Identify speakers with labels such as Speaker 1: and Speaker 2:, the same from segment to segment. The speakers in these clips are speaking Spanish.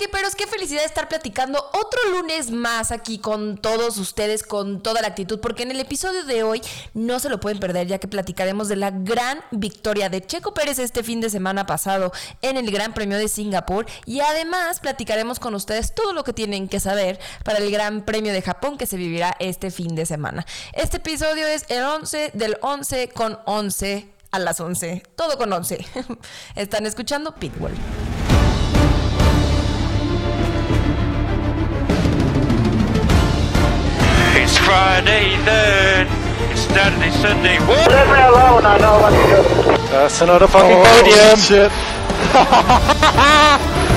Speaker 1: Coequiperos, qué felicidad estar platicando otro lunes más aquí con todos ustedes, con toda la actitud, porque en el episodio de hoy no se lo pueden perder, ya que platicaremos de la gran victoria de Checo Pérez este fin de semana pasado en el Gran Premio de Singapur y además platicaremos con ustedes todo lo que tienen que saber para el Gran Premio de Japón que se vivirá este fin de semana. Este episodio es el 11 del 11 con 11 a las 11, todo con 11. Están escuchando Pitbull.
Speaker 2: Friday then. It's Saturday, Sunday. What?
Speaker 3: Leave me alone, I know what to do.
Speaker 4: That's another fucking oh, podium. Shit.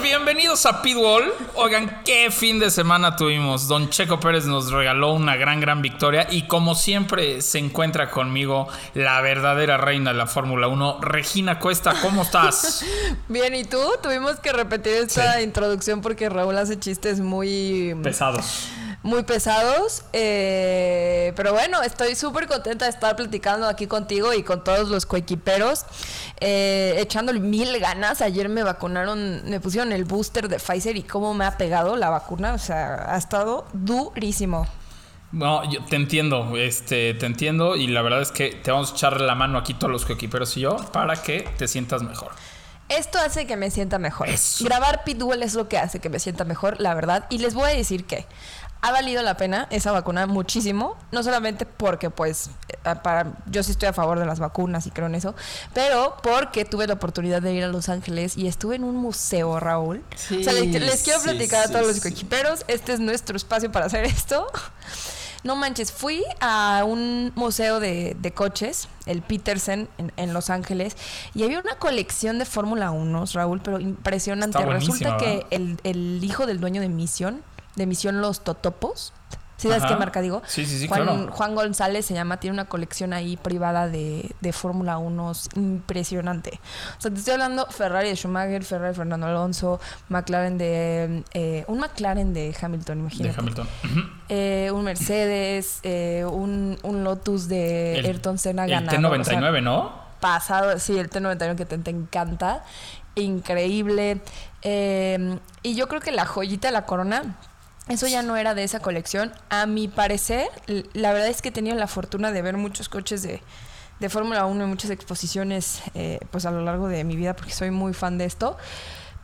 Speaker 5: Bienvenidos a Pitbull. Oigan, qué fin de semana tuvimos. Don Checo Pérez nos regaló una gran, gran victoria. Y como siempre, se encuentra conmigo la verdadera reina de la Fórmula 1, Regina Cuesta. ¿Cómo estás?
Speaker 1: Bien, ¿y tú? Tuvimos que repetir esta
Speaker 5: Sí.
Speaker 1: introducción porque Raúl hace chistes muy,
Speaker 5: Pesados.
Speaker 1: Muy pesados. eh, pero bueno, estoy súper contenta de estar platicando aquí contigo y con todos los coequiperos. eh, echándole mil ganas. Ayer me vacunaron, me pusieron el booster de Pfizer y cómo me ha pegado la vacuna. O sea, ha estado durísimo.
Speaker 5: No, yo te entiendo, este, te entiendo. Y la verdad es que te vamos a echar la mano aquí todos los coequiperos y yo para que te sientas mejor.
Speaker 1: Esto hace que me sienta mejor.
Speaker 5: Eso.
Speaker 1: Grabar Pitbull es lo que hace que me sienta mejor, la verdad. Y les voy a decir que ha valido la pena esa vacuna muchísimo. No solamente porque, pues, eh, para, yo sí estoy a favor de las vacunas y creo en eso, pero porque tuve la oportunidad de ir a Los Ángeles y estuve en un museo, Raúl. o sea, les, les quiero platicar
Speaker 5: sí,
Speaker 1: a todos los coequiperos. Este es nuestro espacio para hacer esto. No manches, fui a un museo de, de coches, el Peterson, en, en Los Ángeles, y había una colección de Fórmula 1, Raúl, pero impresionante. Resulta que el, el hijo del dueño de Misión, de Misión Los Totopos, ¿sí sabes
Speaker 5: Ajá.
Speaker 1: qué marca digo?
Speaker 5: Sí, sí, sí,
Speaker 1: Juan,
Speaker 5: claro.
Speaker 1: Juan González se llama, tiene una colección ahí privada de, de Fórmula 1 impresionante. O sea, te estoy hablando Ferrari de Schumacher, Ferrari de Fernando Alonso, McLaren de... eh, un McLaren de Hamilton,
Speaker 5: De
Speaker 1: imagínate.
Speaker 5: Hamilton. Ujú.
Speaker 1: Eh, un Mercedes, eh, un, un Lotus de
Speaker 5: El-
Speaker 1: Ayrton Senna
Speaker 5: El
Speaker 1: ganador. o sea,
Speaker 5: T99, ¿no?
Speaker 1: pasado, sí, el T91 que te, te encanta. Increíble. Eh, y yo creo que la joyita de la corona, eso ya no era de esa colección. A mi parecer, la verdad es que he tenido la fortuna de ver muchos coches de, de Fórmula 1 y muchas exposiciones eh, pues a lo largo de mi vida porque soy muy fan de esto.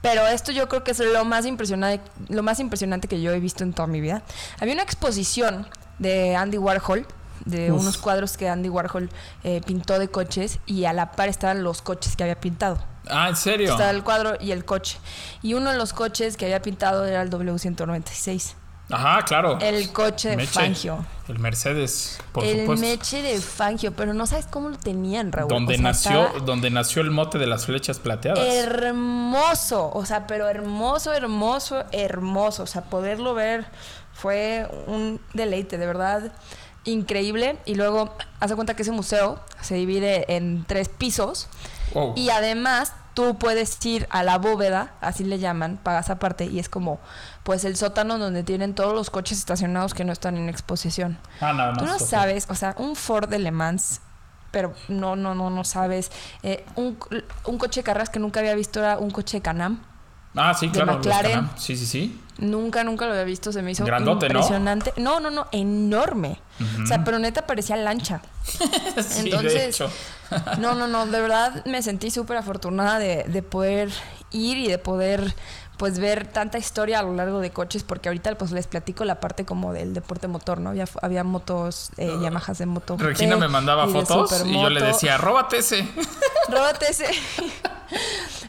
Speaker 1: Pero esto yo creo que es lo más impresionante, lo más impresionante que yo he visto en toda mi vida. Había una exposición de Andy Warhol, de
Speaker 5: Uf.
Speaker 1: unos cuadros que Andy Warhol eh, pintó de coches y a la par estaban los coches que había pintado.
Speaker 5: Ah, ¿en serio?
Speaker 1: Estaba el cuadro y el coche. Y uno de los coches que había pintado era el W196.
Speaker 5: Ajá, claro.
Speaker 1: El coche de. Fangio.
Speaker 5: El Mercedes, por
Speaker 1: el
Speaker 5: supuesto.
Speaker 1: meche de Fangio, pero no sabes cómo lo tenían, Raúl.
Speaker 5: donde
Speaker 1: O sea,
Speaker 5: nació, donde nació el mote de las flechas plateadas.
Speaker 1: hermoso, o sea, pero hermoso, hermoso, hermoso. O sea, poderlo ver fue un deleite, de verdad, increíble. Y luego, haz de cuenta que ese museo se divide en tres pisos.
Speaker 5: Wow.
Speaker 1: Y además, tú puedes ir a la bóveda, así le llaman, pagas aparte, y es como, pues, el sótano donde tienen todos los coches estacionados que no están en exposición.
Speaker 5: ah, más.
Speaker 1: Tú no sabes, o sea, un Ford de Le Mans, pero no, no, no, no sabes. Eh, un, un coche de carreras que nunca había visto era un coche de Canam.
Speaker 5: Ah, sí,
Speaker 1: de
Speaker 5: claro. los
Speaker 1: McLaren.
Speaker 5: Sí, sí, sí.
Speaker 1: Nunca, nunca lo había visto. Se me hizo impresionante. ¿no? no, no, enorme. O sea, pero neta parecía lancha.
Speaker 5: sí, de
Speaker 1: Entonces,
Speaker 5: hecho.
Speaker 1: no, no, no, de verdad me sentí súper afortunada de, de poder ir y de poder pues ver tanta historia a lo largo de coches, porque ahorita pues les platico la parte como del deporte motor, ¿no? Había, había motos, eh, Yamahas de moto.
Speaker 5: Regina me mandaba
Speaker 1: y de
Speaker 5: fotos y yo le decía, róbate ese.
Speaker 1: Róbate ese.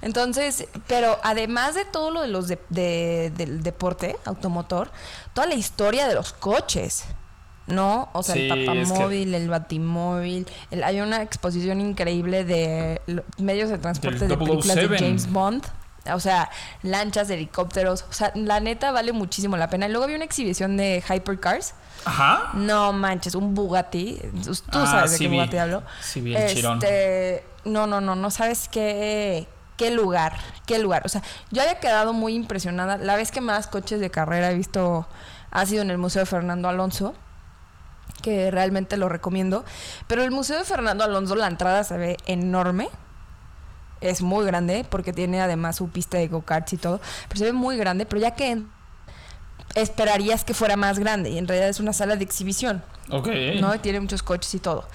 Speaker 1: Entonces, pero además de todo lo de los de- de- del deporte automotor, toda la historia de los coches. ¿No? O sea,
Speaker 5: Sí,
Speaker 1: el
Speaker 5: que-
Speaker 1: papamóvil, el batimóvil. el- hay una exposición increíble de medios de transporte de películas de
Speaker 5: 007.
Speaker 1: James Bond. O sea, lanchas, helicópteros. O sea, la neta vale muchísimo la pena. Y luego había una exhibición de hypercars.
Speaker 5: Ajá.
Speaker 1: No manches, un Bugatti. Tú
Speaker 5: Ah,
Speaker 1: sabes de qué
Speaker 5: vi.
Speaker 1: Bugatti hablo.
Speaker 5: Sí vi el chirón.
Speaker 1: Este, no, no, no, no sabes qué, qué lugar, qué lugar. O sea, yo había quedado muy impresionada. La vez que más coches de carrera he visto ha sido en el Museo de Fernando Alonso, que realmente lo recomiendo. Pero el Museo de Fernando Alonso, la entrada se ve enorme. Es muy grande porque tiene además su pista de go-karts y todo. Pero se ve muy grande, pero ya que esperarías que fuera más grande y en realidad es una sala de exhibición.
Speaker 5: Ok.
Speaker 1: ¿no? Y tiene muchos coches y todo.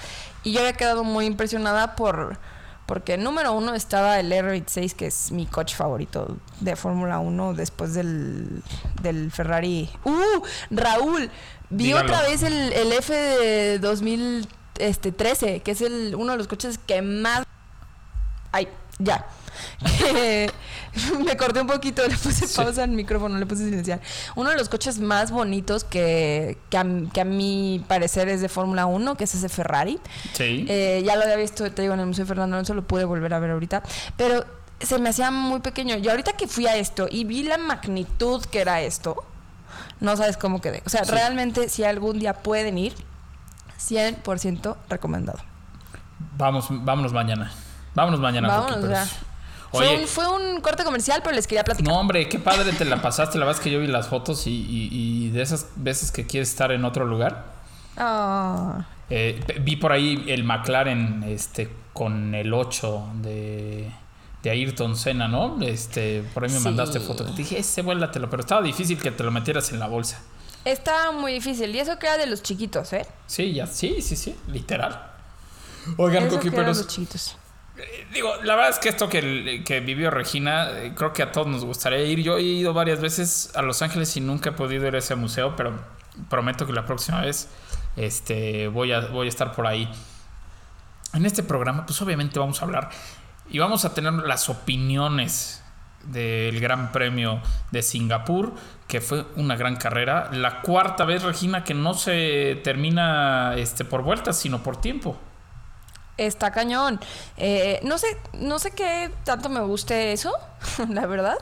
Speaker 1: Y yo había quedado muy impresionada por porque número uno estaba el R26, que es mi coche favorito de Fórmula 1 después del, del Ferrari. ¡Uh! Raúl, vi
Speaker 5: Dígalo.
Speaker 1: otra vez el, el F de 2013, que es el, uno de los coches que más... Ay, ya. Me corté un poquito, le puse
Speaker 5: Sí.
Speaker 1: pausa al micrófono, le puse silenciar. Uno de los coches más bonitos que, que, a, que a mi parecer es de Fórmula 1, que es ese Ferrari.
Speaker 5: Sí.
Speaker 1: Eh, ya lo había visto, te digo, en el Museo Fernando Alonso, lo pude volver a ver ahorita. Pero se me hacía muy pequeño. Y ahorita que fui a esto y vi la magnitud que era esto, no sabes cómo quedé. O sea,
Speaker 5: Sí.
Speaker 1: realmente, si algún día pueden ir, 100% recomendado.
Speaker 5: Vamos, vámonos mañana. Vámonos mañana.
Speaker 1: Vámonos, ya. Fue un, fue un corte comercial, pero les quería platicar.
Speaker 5: no, hombre, qué padre te la pasaste. La verdad es que yo vi las fotos y, y- y de esas veces que quieres estar en otro lugar. Eh, p- vi por ahí el McLaren este, con el 8 de, de Ayrton Senna, ¿no? Este, por ahí me
Speaker 1: Sí.
Speaker 5: mandaste foto. Te dije, ese vuélatelo, pero estaba difícil que te lo metieras en la bolsa.
Speaker 1: Está muy difícil. Y eso que era de los chiquitos, ¿eh?
Speaker 5: Sí, ya, sí, sí, sí, literal. Oigan, Coqui, pero
Speaker 1: de los chiquitos.
Speaker 5: Digo, la verdad es que esto que, vivió Regina, eh, creo que a todos nos gustaría ir. Yo he ido varias veces a Los Ángeles y nunca he podido ir a ese museo, pero prometo que la próxima vez este, voy, a, voy a estar por ahí. En este programa, pues obviamente vamos a hablar y vamos a tener las opiniones del Gran Premio de Singapur, que fue una gran carrera. La cuarta vez, Regina, que no se termina este, por vueltas, sino por tiempo.
Speaker 1: Está cañón. Eh, no sé, no sé qué tanto me guste eso, la verdad.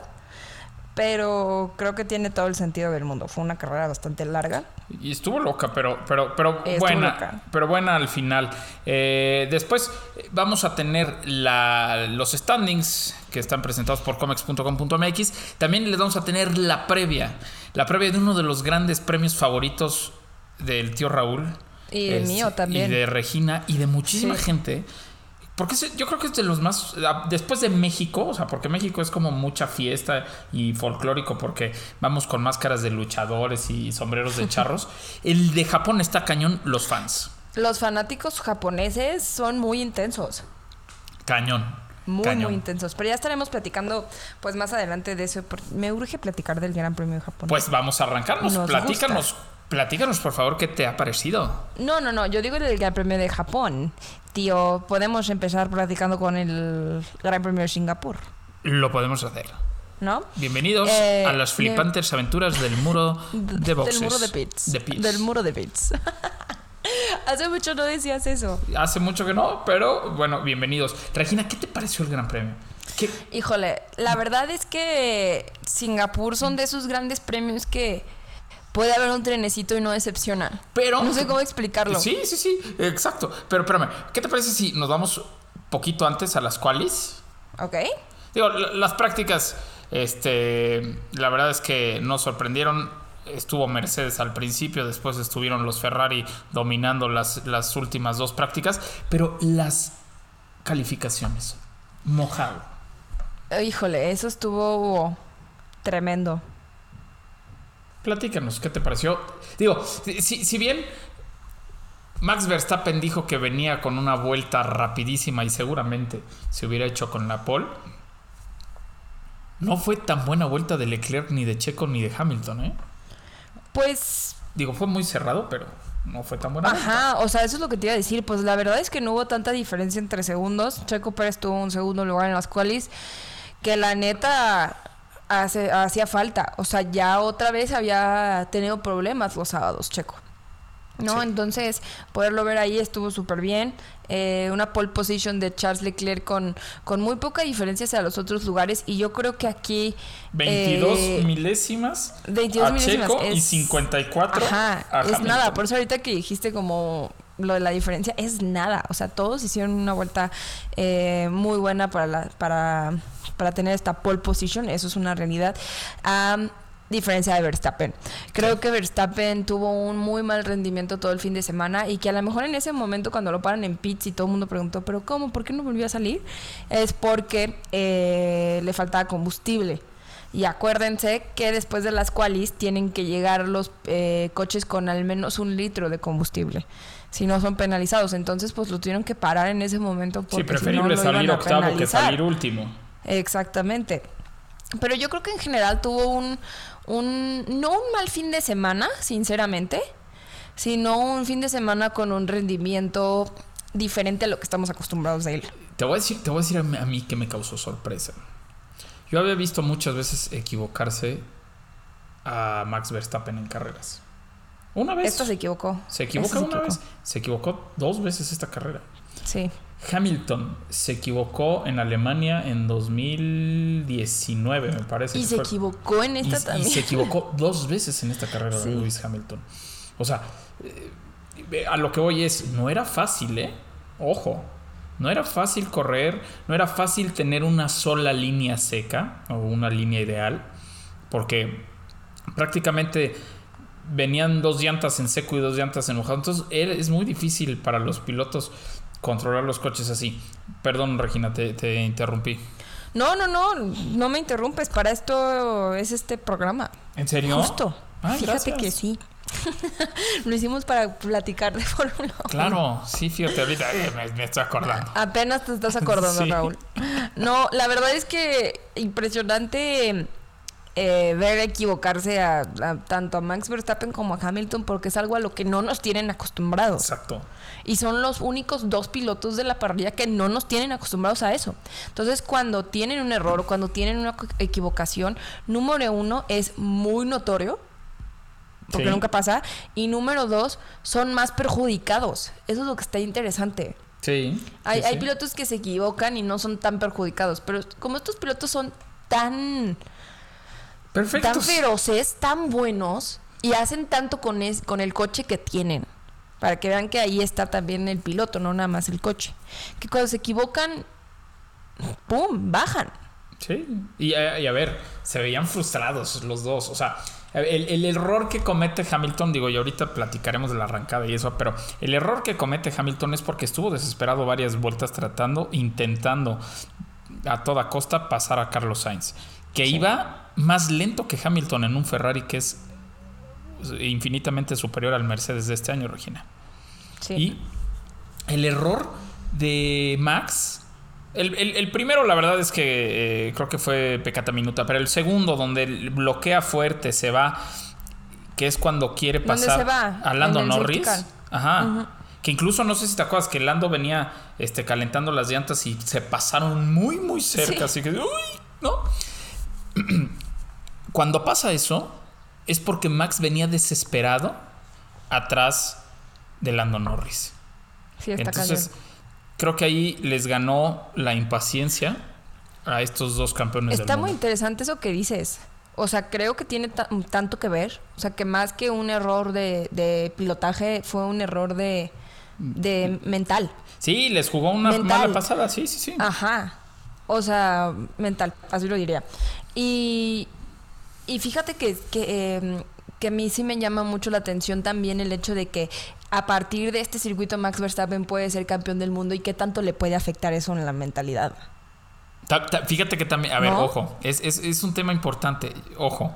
Speaker 1: Pero creo que tiene todo el sentido del mundo. Fue una carrera bastante larga.
Speaker 5: Y estuvo loca, pero, pero, pero
Speaker 1: Estuvo
Speaker 5: buena.
Speaker 1: loca.
Speaker 5: Pero buena al final. Eh, después eh, vamos a tener la- los standings que están presentados por comex.com.mx. También les vamos a tener la previa. La previa de uno de los grandes premios favoritos del tío Raúl.
Speaker 1: Y el mío también.
Speaker 5: Y de Regina y de muchísima
Speaker 1: Sí.
Speaker 5: gente. Porque es- yo creo que es de los más. Después de México, o sea, porque México es como mucha fiesta y folclórico, porque vamos con máscaras de luchadores y sombreros de charros. El de Japón está cañón, los fans.
Speaker 1: Los fanáticos japoneses son muy intensos.
Speaker 5: Cañón.
Speaker 1: Muy,
Speaker 5: cañón.
Speaker 1: muy intensos. Pero ya estaremos platicando pues más adelante de eso. Me urge platicar del Gran Premio de Japón.
Speaker 5: Pues vamos a arrancarnos.
Speaker 1: Nos
Speaker 5: platícanos, platícanos, por favor, qué te ha parecido.
Speaker 1: No, no, no. Yo digo del Gran Premio de Japón. Tío, podemos empezar platicando con el Gran Premio de Singapur.
Speaker 5: Lo podemos hacer.
Speaker 1: ¿No?
Speaker 5: Bienvenidos
Speaker 1: Eh,
Speaker 5: a las flipantes aventuras del muro de boxes.
Speaker 1: Del muro de pits.
Speaker 5: De pits.
Speaker 1: Del muro de pits. Hace mucho no decías eso.
Speaker 5: Hace mucho que no, pero bueno, bienvenidos. Regina, ¿qué te pareció el Gran Premio? ¿Qué-
Speaker 1: Híjole, la verdad es que Singapur son de esos grandes premios que puede haber un trenecito y no decepcionan.
Speaker 5: Pero.
Speaker 1: No sé cómo explicarlo.
Speaker 5: Sí, sí, sí, exacto. Pero espérame, ¿qué te parece si nos vamos poquito antes a las qualis?
Speaker 1: ¿Ok?
Speaker 5: Digo, la- las prácticas, este, la verdad es que nos sorprendieron. Estuvo Mercedes al principio, después estuvieron los Ferrari dominando las, las últimas dos prácticas, pero las calificaciones, mojado.
Speaker 1: Híjole, eso estuvo tremendo.
Speaker 5: Platícanos, ¿qué te pareció? Digo, si, si bien Max Verstappen dijo que venía con una vuelta rapidísima y seguramente se hubiera hecho con la pole, no fue tan buena vuelta de Leclerc ni de Checo ni de Hamilton, ¿eh?
Speaker 1: Pues,
Speaker 5: Digo, fue muy cerrado, pero no fue tan buena. vuelta.
Speaker 1: ajá, o sea, eso es lo que te iba a decir. Pues la verdad es que no hubo tanta diferencia entre segundos. Checo Pérez tuvo un segundo lugar en las cuales que la neta hace- hacía falta. O sea, ya otra vez había tenido problemas los sábados, Checo. ¿No?
Speaker 5: Sí.
Speaker 1: Entonces, poderlo ver ahí estuvo súper bien. Eh, una pole position de Charles Leclerc con, con muy poca diferencia hacia los otros lugares. Y yo creo que aquí.
Speaker 5: 22
Speaker 1: eh,
Speaker 5: milésimas
Speaker 1: 22
Speaker 5: a
Speaker 1: milésimas
Speaker 5: Checo y
Speaker 1: es-
Speaker 5: 54
Speaker 1: Ajá,
Speaker 5: a
Speaker 1: es nada. Por eso ahorita que dijiste como lo de la diferencia es nada. O sea, todos hicieron una vuelta eh, muy buena para, la, para, para tener esta pole position. Eso es una realidad. A diferencia de Verstappen. Creo que Verstappen tuvo un muy mal rendimiento todo el fin de semana y que a lo mejor en ese momento cuando lo paran en pits y todo el mundo preguntó, pero ¿cómo? ¿Por qué no volvió a salir? Es porque eh, le faltaba combustible. Y acuérdense que después de las qualis tienen que llegar los eh, coches con al menos un litro de combustible. Si no son penalizados. Entonces, pues lo tuvieron que parar en ese momento. Porque
Speaker 5: Sí,
Speaker 1: si
Speaker 5: preferible
Speaker 1: no, lo iban
Speaker 5: salir octavo que salir último.
Speaker 1: Exactamente. Pero yo creo que en general tuvo un, un, no un mal fin de semana, sinceramente, sino un fin de semana con un rendimiento diferente a lo que estamos acostumbrados de él.
Speaker 5: Te voy a decir, te voy a, decir a mí- a mí que me causó sorpresa. Yo había visto muchas veces equivocarse a Max Verstappen en carreras. Una vez.
Speaker 1: Esto se equivocó.
Speaker 5: Se equivoca
Speaker 1: Esto se
Speaker 5: una
Speaker 1: equivocó.
Speaker 5: vez. Se equivocó dos veces esta carrera.
Speaker 1: Sí.
Speaker 5: Hamilton se equivocó en Alemania en 2019, me parece.
Speaker 1: Y se
Speaker 5: fue.
Speaker 1: equivocó en
Speaker 5: Y-
Speaker 1: esta
Speaker 5: y,
Speaker 1: también.
Speaker 5: se equivocó dos veces en esta carrera de. Lewis Hamilton. O sea, eh, a lo que voy es, no era fácil, ¿eh? Ojo, no era fácil correr, no era fácil tener una sola línea seca o una línea ideal, porque prácticamente venían dos llantas en seco y dos llantas en mojado. Entonces es muy difícil para los pilotos controlar los coches así. Perdón, Regina, te, te interrumpí.
Speaker 1: No, no, no, no me interrumpes. Para esto es este programa.
Speaker 5: ¿En serio?
Speaker 1: Justo.
Speaker 5: Ay,
Speaker 1: Fíjate
Speaker 5: gracias.
Speaker 1: que sí. Lo hicimos para platicar de Fórmula 1.
Speaker 5: Claro, sí, fíjate, ahorita eh, me, me estoy acordando.
Speaker 1: Apenas te estás acordando,
Speaker 5: Sí.
Speaker 1: Raúl. No, la verdad es que impresionante eh, ver equivocarse a, a- tanto a Max Verstappen como a Hamilton porque es algo a lo que no nos tienen acostumbrados.
Speaker 5: Exacto.
Speaker 1: Y son los únicos dos pilotos de la parrilla que no nos tienen acostumbrados a eso. Entonces, cuando tienen un error o cuando tienen una equivocación, número uno es muy notorio, porque
Speaker 5: Sí.
Speaker 1: nunca pasa. Y número dos, son más perjudicados. Eso es lo que está interesante.
Speaker 5: Sí.
Speaker 1: Hay,
Speaker 5: sí,
Speaker 1: hay
Speaker 5: sí.
Speaker 1: pilotos que se equivocan y no son tan perjudicados, pero como estos pilotos son tan, tan
Speaker 5: Perfectos.
Speaker 1: feroces, tan buenos y hacen tanto con, es- con el coche que tienen, para que vean que ahí está también el piloto, no nada más el coche, que cuando se equivocan, ¡pum!, bajan.
Speaker 5: Sí. Y, eh, y a ver, se veían frustrados los dos. O sea, el, el error que comete Hamilton, digo, y ahorita platicaremos de la arrancada y eso, pero el error que comete Hamilton es porque estuvo desesperado varias vueltas tratando, intentando a toda costa pasar a Carlos Sainz, que iba más lento que Hamilton en un Ferrari que es infinitamente superior al Mercedes de este año, Regina.
Speaker 1: Sí.
Speaker 5: Y el error de Max. El, el- el primero, la verdad es que eh, creo que fue pecata minuta, pero el segundo, donde bloquea fuerte, se va, que es cuando quiere
Speaker 1: ¿Dónde
Speaker 5: pasar
Speaker 1: se va?
Speaker 5: a Lando Norris. Ajá. Que incluso no sé si te acuerdas que Lando venía este, calentando las llantas y se pasaron muy, muy cerca.
Speaker 1: Sí.
Speaker 5: Así que, uy, ¿no? Cuando pasa eso, es porque Max venía desesperado atrás de Lando Norris.
Speaker 1: Sí, está
Speaker 5: Entonces. Creo que ahí les ganó la impaciencia a estos dos campeones
Speaker 1: Está
Speaker 5: del
Speaker 1: muy
Speaker 5: mundo.
Speaker 1: interesante eso que dices. O sea, creo que tiene ta- tanto que ver. O sea, que más que un error de, de pilotaje, fue un error de, de mental.
Speaker 5: Sí, les jugó una
Speaker 1: Mental.
Speaker 5: mala pasada, sí, sí, sí.
Speaker 1: Ajá. O sea, mental, así lo diría. Y, y fíjate que, que, em, que a mí sí me llama mucho la atención también el hecho de que a partir de este circuito Max Verstappen puede ser campeón del mundo y qué tanto le puede afectar eso en la mentalidad.
Speaker 5: Ta- ta- fíjate que también, a ver,
Speaker 1: ¿No?
Speaker 5: ojo, es, es- es un tema importante, ojo.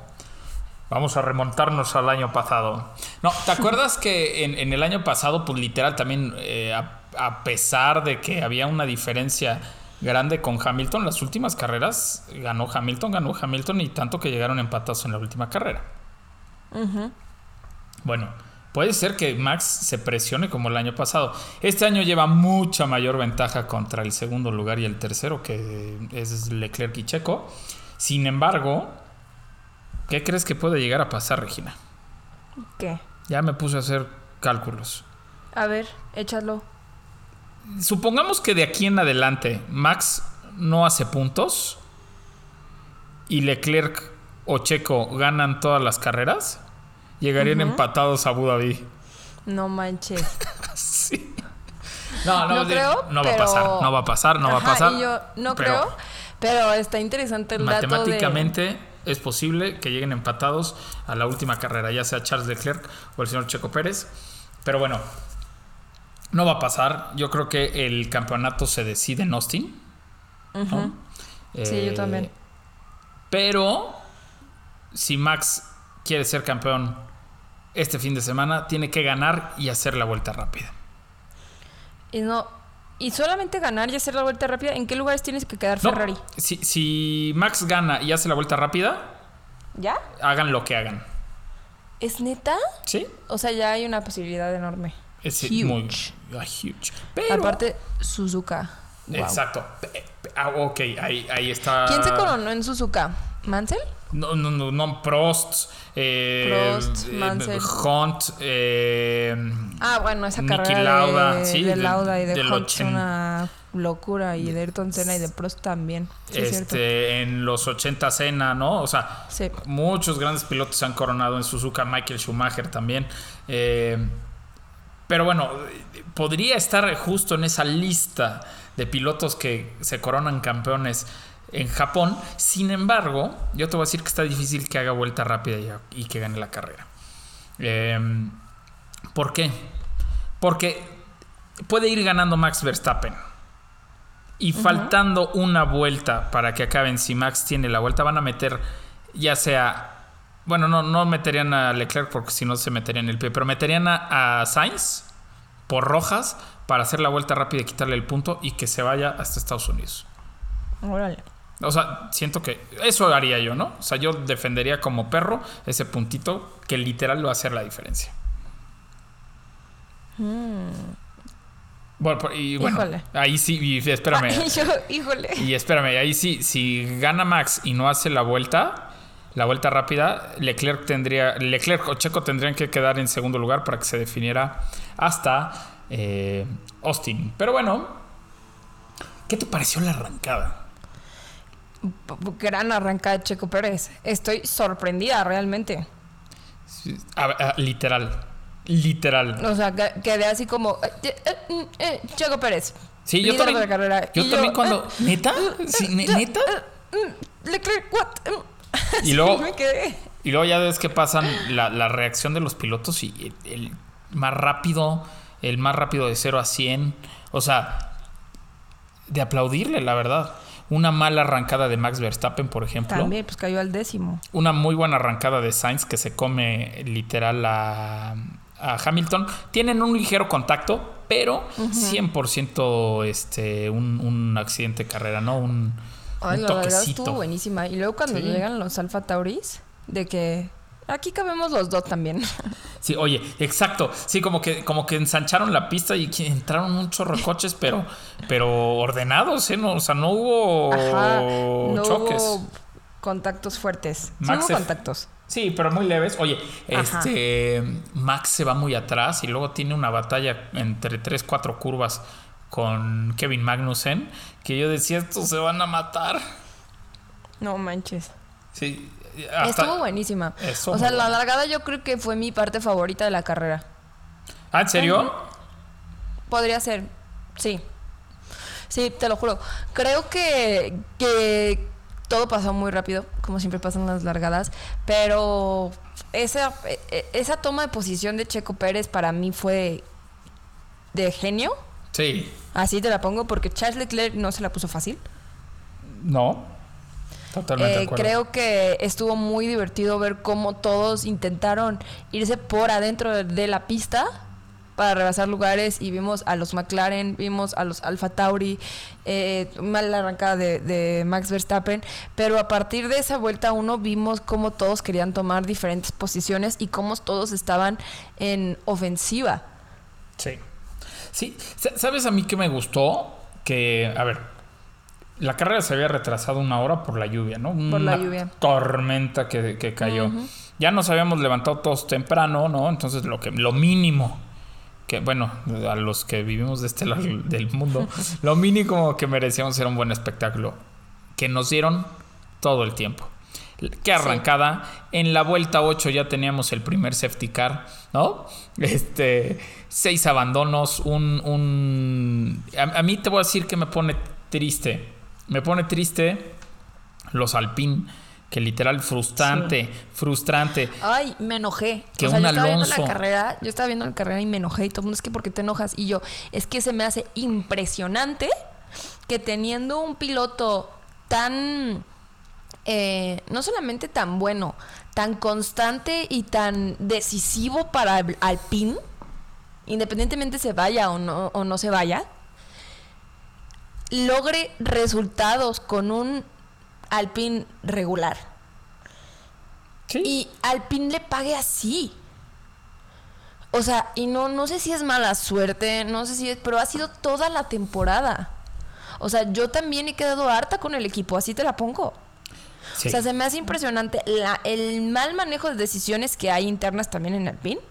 Speaker 5: Vamos a remontarnos al año pasado. No, ¿te acuerdas que en, en el año pasado, pues literal también, eh, a, a pesar de que había una diferencia grande con Hamilton, las últimas carreras ganó Hamilton, ganó Hamilton y tanto que llegaron empatados en la última carrera. Bueno, puede ser que Max se presione como el año pasado. Este año lleva mucha mayor ventaja contra el segundo lugar y el tercero, que es Leclerc y Checo. Sin embargo, ¿qué crees que puede llegar a pasar, Regina?
Speaker 1: ¿Qué?
Speaker 5: Ya me puse a hacer cálculos.
Speaker 1: A ver, échalo.
Speaker 5: Supongamos que de aquí en adelante Max no hace puntos y Leclerc o Checo ganan todas las carreras, llegarían empatados a Abu Dhabi.
Speaker 1: No manches.
Speaker 5: Sí. No, no,
Speaker 1: no creo.
Speaker 5: no va a pasar, no va a pasar, no va a pasar,
Speaker 1: Y yo no
Speaker 5: pero-
Speaker 1: creo, pero está interesante el dato de...
Speaker 5: Matemáticamente es posible que lleguen empatados a la última carrera, ya sea Charles Leclerc o el señor Checo Pérez. Pero bueno, no va a pasar. Yo creo que el campeonato se decide en Austin. ¿no?
Speaker 1: Sí, yo
Speaker 5: Eh,
Speaker 1: también.
Speaker 5: Pero si Max quiere ser campeón este fin de semana, tiene que ganar y hacer la vuelta rápida.
Speaker 1: Y no... Y solamente ganar y hacer la vuelta rápida, ¿en qué lugares tienes que quedar
Speaker 5: No,
Speaker 1: Ferrari?
Speaker 5: si, si Max gana y hace la vuelta rápida,
Speaker 1: ¿Ya?
Speaker 5: hagan lo que hagan.
Speaker 1: ¿Es neta?
Speaker 5: ¿Sí?
Speaker 1: O sea, ya hay una posibilidad enorme.
Speaker 5: Es
Speaker 1: Huge.
Speaker 5: muy huge. Pero,
Speaker 1: Aparte, Suzuka. Wow.
Speaker 5: Exacto. Ah, ok, ahí, ahí está.
Speaker 1: ¿Quién se coronó en Suzuka? ¿Mansell?
Speaker 5: No, no, no, no, Prost. Eh,
Speaker 1: Prost,
Speaker 5: eh. Hunt. Eh,
Speaker 1: Ah, bueno, esa
Speaker 5: Niki
Speaker 1: carrera
Speaker 5: Lauda,
Speaker 1: de,
Speaker 5: sí,
Speaker 1: de Lauda y de
Speaker 5: del
Speaker 1: Hunt es una locura. Y de Ayrton Senna y de Prost también. Sí, es
Speaker 5: este, en los 80 Cena, ¿no? O sea,
Speaker 1: Sí.
Speaker 5: muchos grandes pilotos se han coronado en Suzuka, Michael Schumacher también. Eh, pero bueno, podría estar justo en esa lista de pilotos que se coronan campeones en Japón. Sin embargo, yo te voy a decir que está difícil que haga vuelta rápida y, que gane la carrera. Eh, ¿Por qué? Porque puede ir ganando Max Verstappen. Y faltando una vuelta para que acaben, si Max tiene la vuelta, van a meter ya sea... Bueno, no, no meterían a Leclerc porque si no se meterían en el pie, pero meterían a, a Sainz por rojas para hacer la vuelta rápida y quitarle el punto y que se vaya hasta Estados Unidos.
Speaker 1: Órale.
Speaker 5: O sea, siento que eso haría yo, ¿no? O sea, yo defendería como perro ese puntito que literal va a hacer la diferencia. Bueno, por- y bueno,
Speaker 1: Híjole.
Speaker 5: ahí sí, y espérame.
Speaker 1: Ay, yo, híjole.
Speaker 5: Y espérame, ahí sí, si gana Max y no hace la vuelta, la vuelta rápida, Leclerc tendría, Leclerc o Checo tendrían que quedar en segundo lugar para que se definiera hasta eh, Austin. Pero bueno, ¿qué te pareció la arrancada?
Speaker 1: Gran arrancada de Checo Pérez. Estoy sorprendida realmente.
Speaker 5: A- a- literal, literal.
Speaker 1: O sea, que- quedé así como. eh, eh, eh, eh, Checo Pérez.
Speaker 5: Sí, yo también.
Speaker 1: de la carrera.
Speaker 5: Yo
Speaker 1: Y
Speaker 5: también cuando. ¿Neta? Sí, ne- ¿Neta?
Speaker 1: mm, Leclerc, what? Mm.
Speaker 5: Y luego-
Speaker 1: me quedé.
Speaker 5: Y luego ya ves que pasan la, la reacción de los pilotos y el, el más rápido, el más rápido de 0 a 100. O sea, de aplaudirle, la verdad. Una mala arrancada de Max Verstappen, por ejemplo.
Speaker 1: También, pues cayó al décimo.
Speaker 5: Una muy buena arrancada de Sainz que se come literal a, a Hamilton. Tienen un ligero contacto, pero 100% este, un, un accidente de carrera, ¿no? Un,
Speaker 1: Ay,
Speaker 5: un
Speaker 1: la verdad
Speaker 5: toquecito.
Speaker 1: estuvo buenísima. Y luego cuando
Speaker 5: Sí.
Speaker 1: llegan los Alfa Tauris, de que aquí cabemos los dos también.
Speaker 5: Sí, oye, exacto. Sí, como que, como que ensancharon la pista y que entraron un chorro de coches, pero, pero ordenados, ¿eh? No, o sea, no hubo
Speaker 1: Ajá. No
Speaker 5: choques.
Speaker 1: hubo contactos fuertes. Sí
Speaker 5: Max
Speaker 1: hubo
Speaker 5: se-
Speaker 1: contactos.
Speaker 5: Sí, pero muy leves. Oye,
Speaker 1: Ajá.
Speaker 5: este Max se va muy atrás y luego tiene una batalla entre 3, 4 curvas con Kevin Magnussen, que yo decía, estos se van a matar.
Speaker 1: No manches.
Speaker 5: Sí,
Speaker 1: Estuvo buenísima. O sea, la largada yo creo que fue mi parte favorita de la carrera.
Speaker 5: Ah, ¿en serio?
Speaker 1: Podría ser, sí. Sí, te lo juro. Creo que, que todo pasó muy rápido, como siempre pasan las largadas, pero esa, e- e- esa toma de posición de Checo Pérez para mí fue de genio.
Speaker 5: Sí.
Speaker 1: Así te la pongo, porque Charles Leclerc no se la puso fácil.
Speaker 5: No. Totalmente
Speaker 1: Eh, creo que estuvo muy divertido ver cómo todos intentaron irse por adentro de, de la pista para rebasar lugares y vimos a los McLaren, vimos a los Alfa Tauri, eh, mala arrancada de, de Max Verstappen, pero a partir de esa vuelta uno vimos cómo todos querían tomar diferentes posiciones y cómo todos estaban en ofensiva.
Speaker 5: Sí. Sí, Sa- ¿sabes a mí que me gustó? Que, a ver, la carrera se había retrasado una hora por la lluvia, ¿no?
Speaker 1: Por la lluvia.
Speaker 5: Tormenta que, que cayó. Ya nos habíamos levantado todos temprano, ¿no? Entonces lo que lo mínimo que, bueno, a los que vivimos de este lado del mundo, lo mínimo que merecíamos era un buen espectáculo. Que nos dieron todo el tiempo. Qué arrancada. En la vuelta 8 ya teníamos el primer safety car, ¿no? Este, seis abandonos, un... un a, a mí te voy a decir que me pone triste. Me pone triste los Alpine que literal frustrante, frustrante.
Speaker 1: Ay, me enojé.
Speaker 5: Que
Speaker 1: o sea,
Speaker 5: un
Speaker 1: yo estaba viendo la carrera, yo estaba viendo la carrera y me enojé y todo el mundo es que ¿por qué te enojas? Y yo, es que se me hace impresionante que teniendo un piloto tan, eh, no solamente tan bueno, tan constante y tan decisivo para el Alpine, independientemente se vaya o no, o no se vaya, logre resultados con un Alpine regular.
Speaker 5: Sí.
Speaker 1: Y Alpine le pague así. O sea, y no, no sé si es mala suerte, no sé si es, pero ha sido toda la temporada. O sea, yo también he quedado harta con el equipo, así te la pongo.
Speaker 5: Sí.
Speaker 1: O sea, se me hace impresionante la- el mal manejo de decisiones que hay internas también en Alpine.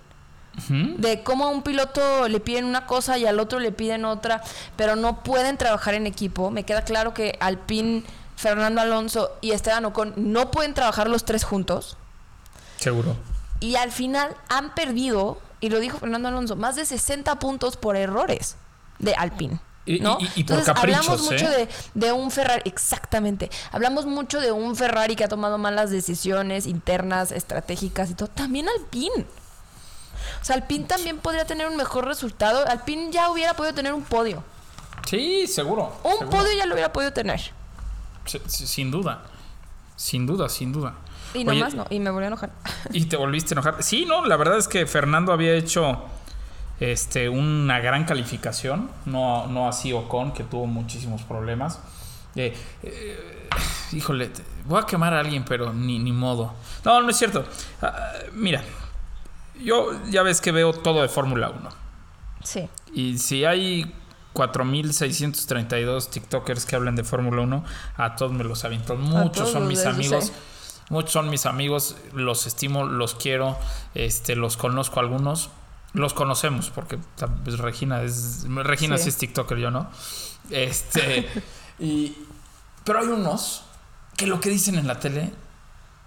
Speaker 1: De cómo a un piloto le piden una cosa y al otro le piden otra, pero no pueden trabajar en equipo. Me queda claro que Alpine, Fernando Alonso y Esteban Ocon no pueden trabajar los tres juntos.
Speaker 5: Seguro.
Speaker 1: Y al final han perdido, y lo dijo Fernando Alonso, más de 60 puntos por errores de Alpine. ¿no?
Speaker 5: y-
Speaker 1: Entonces hablamos mucho
Speaker 5: ¿eh?
Speaker 1: de, de un Ferrari, exactamente. Hablamos mucho de un Ferrari que ha tomado malas decisiones internas, estratégicas y todo. También Alpine. O sea, Alpine también podría tener un mejor resultado. Alpine ya hubiera podido tener un podio.
Speaker 5: Sí, seguro.
Speaker 1: Un
Speaker 5: seguro.
Speaker 1: podio ya lo hubiera podido tener.
Speaker 5: Sí, sí, Sin duda. Sin duda, sin duda.
Speaker 1: Y
Speaker 5: Oye,
Speaker 1: nomás no. Y me volví a enojar.
Speaker 5: Y te volviste a enojar. Sí, no, la verdad es que Fernando había hecho este, una gran calificación. No, no así Ocon, que tuvo muchísimos problemas. Eh, eh, híjole, voy a quemar a alguien, pero ni, ni modo. No, no es cierto. Ah, mira, yo ya ves que veo todo de Fórmula 1.
Speaker 1: Sí.
Speaker 5: Y si hay 4.632 TikTokers que hablan de Fórmula 1, a todos me los aviento. Muchos son mis amigos. Muchos son mis amigos, los estimo, los quiero, este, los conozco algunos, los conocemos, porque pues, Regina es Regina sí.
Speaker 1: Sí.
Speaker 5: es TikToker, yo no. Este, y, pero hay unos que lo que dicen en la tele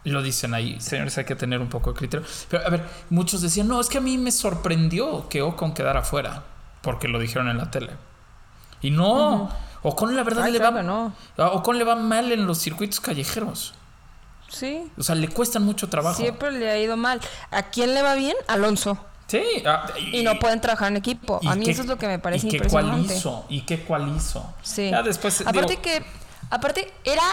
Speaker 5: lo dicen ahí, señores, hay que tener un poco de criterio. Pero a ver, muchos decían, no, es que a mí me sorprendió que Ocon quedara fuera, porque lo dijeron en la tele. Y no, Ocon la verdad
Speaker 1: Ay,
Speaker 5: le
Speaker 1: claro
Speaker 5: va
Speaker 1: no.
Speaker 5: Ocon le va mal en los circuitos callejeros.
Speaker 1: Sí.
Speaker 5: O sea, le cuestan mucho trabajo.
Speaker 1: Siempre le ha ido mal. ¿A quién le va bien? Alonso.
Speaker 5: Sí. ah,
Speaker 1: Y no pueden trabajar en equipo. A mí
Speaker 5: qué-
Speaker 1: eso es lo que me parece
Speaker 5: y qué cuál
Speaker 1: impresionante.
Speaker 5: hizo, y qué cuál hizo.
Speaker 1: Sí.
Speaker 5: Ya después
Speaker 1: aparte
Speaker 5: digo,
Speaker 1: que aparte era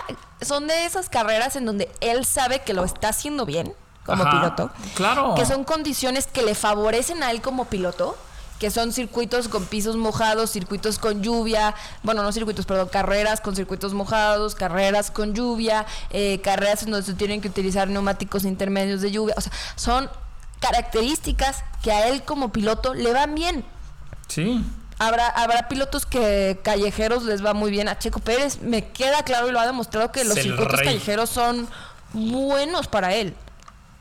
Speaker 1: son de esas carreras en donde él sabe que lo está haciendo bien como
Speaker 5: Ajá,
Speaker 1: piloto.
Speaker 5: claro.
Speaker 1: Que son condiciones que le favorecen a él como piloto. Que son circuitos con pisos mojados, circuitos con lluvia, bueno, no circuitos, perdón, carreras con circuitos mojados, carreras con lluvia, eh, carreras en donde se tienen que utilizar neumáticos intermedios de lluvia. O sea, son características que a él como piloto le van bien.
Speaker 5: Sí.
Speaker 1: Habrá, habrá pilotos que callejeros les va muy bien. A Checo Pérez me queda claro y lo ha demostrado que los circuitos
Speaker 5: rey.
Speaker 1: callejeros son buenos para él.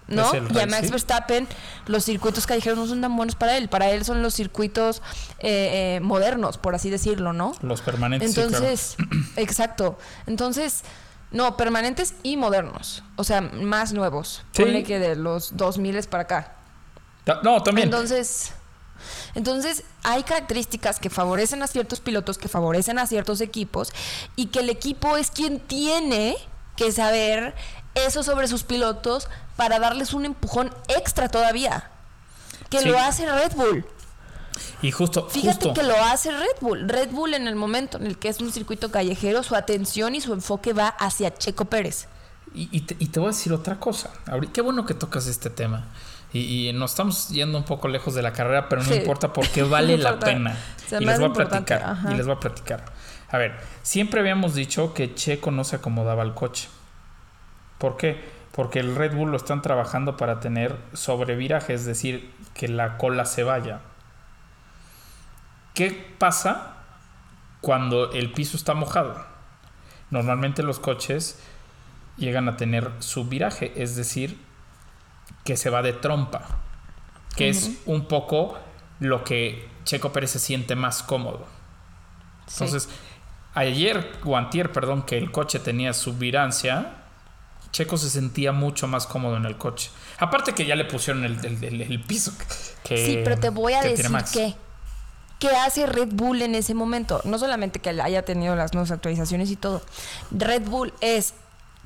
Speaker 1: ¿No?
Speaker 5: El
Speaker 1: y a
Speaker 5: rey,
Speaker 1: Max
Speaker 5: sí.
Speaker 1: Verstappen, los circuitos callejeros no son tan buenos para él. Para él son los circuitos eh, eh, modernos, por así decirlo, ¿no?
Speaker 5: Los permanentes. sí, claro.
Speaker 1: Entonces, exacto. Entonces, no, permanentes y modernos. O sea, más nuevos.
Speaker 5: Sí.
Speaker 1: Ponle que de los 2000 para acá.
Speaker 5: No, también.
Speaker 1: Entonces, entonces hay características que favorecen a ciertos pilotos, que favorecen a ciertos equipos, y que el equipo es quien tiene que saber eso sobre sus pilotos para darles un empujón extra todavía. Que
Speaker 5: Sí.
Speaker 1: lo hace Red Bull.
Speaker 5: y justo,
Speaker 1: Fíjate
Speaker 5: justo.
Speaker 1: que lo hace Red Bull. Red Bull en el momento en el que es un circuito callejero, su atención y su enfoque va hacia Checo Pérez.
Speaker 5: Y, y te, y te voy a decir otra cosa. Qué bueno que tocas este tema. Y, y nos estamos yendo un poco lejos de la carrera, pero no
Speaker 1: Sí.
Speaker 5: importa porque vale
Speaker 1: No
Speaker 5: la
Speaker 1: importa.
Speaker 5: pena.
Speaker 1: Se
Speaker 5: y les voy a platicar.
Speaker 1: ajá.
Speaker 5: Y les voy a platicar. A ver, siempre habíamos dicho que Checo no se acomodaba al coche. ¿Por qué? Porque el Red Bull lo están trabajando para tener sobreviraje, es decir, que la cola se vaya. ¿Qué pasa cuando el piso está mojado? Normalmente los coches llegan a tener subviraje, es decir, que se va de trompa, que es un poco lo que Checo Pérez se siente más cómodo.
Speaker 1: Sí.
Speaker 5: Entonces, ayer o antier, perdón, que el coche tenía subvirancia, Checo se sentía mucho más cómodo en el coche. Aparte que ya le pusieron el, el- el- el piso que
Speaker 1: Sí, pero te voy a
Speaker 5: que
Speaker 1: decir que. ¿Qué hace Red Bull en ese momento? No solamente que haya tenido las nuevas actualizaciones y todo. Red Bull es,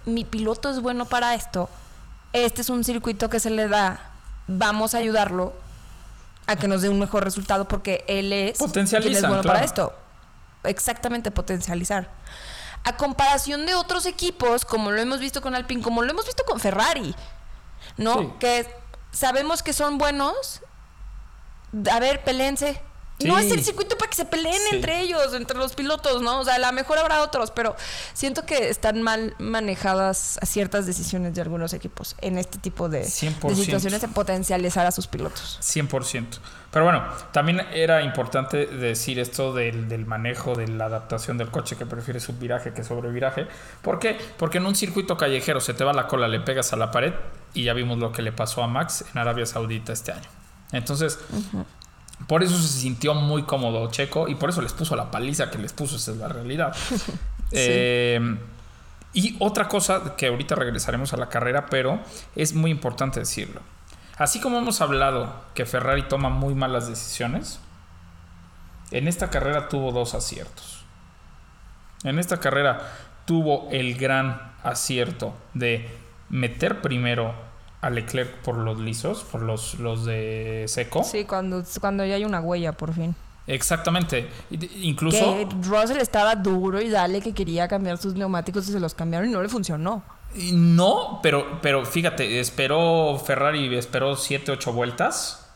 Speaker 1: mi piloto es bueno para esto, este es un circuito que se le da, vamos a ayudarlo a que nos dé un mejor resultado porque él es, quien es bueno
Speaker 5: claro.
Speaker 1: para esto. Exactamente, potencializar. A comparación de otros equipos, como lo hemos visto con Alpine, como lo hemos visto con Ferrari, ¿no?
Speaker 5: Sí.
Speaker 1: Que sabemos que son buenos. A ver, pelense. No es el circuito para que se peleen
Speaker 5: Sí.
Speaker 1: entre ellos, entre los pilotos, ¿no? O sea, a lo mejor habrá otros, pero siento que están mal manejadas ciertas decisiones de algunos equipos en este tipo de, de
Speaker 5: 100%.
Speaker 1: situaciones de potencializar a sus pilotos.
Speaker 5: 100%. Pero bueno, también era importante decir esto del, del manejo, de la adaptación del coche que prefiere subviraje que sobreviraje. ¿Por qué? Porque en un circuito callejero se te va la cola, le pegas a la pared y ya vimos lo que le pasó a Max en Arabia Saudita este año. Entonces, por eso se sintió muy cómodo Checo y por eso les puso la paliza que les puso, esa es la realidad. Eh, y otra cosa que ahorita regresaremos a la carrera, pero es muy importante decirlo. Así como hemos hablado que Ferrari toma muy malas decisiones, en esta carrera tuvo dos aciertos. En esta carrera tuvo el gran acierto de meter primero a Leclerc por los lisos, por los, los de seco.
Speaker 1: Sí, cuando, cuando ya hay una huella, por fin.
Speaker 5: Exactamente. Incluso...
Speaker 1: Que Russell estaba duro y dale que quería cambiar sus neumáticos y se los cambiaron y no le funcionó.
Speaker 5: No, pero, pero fíjate, esperó Ferrari, esperó 7, 8 vueltas.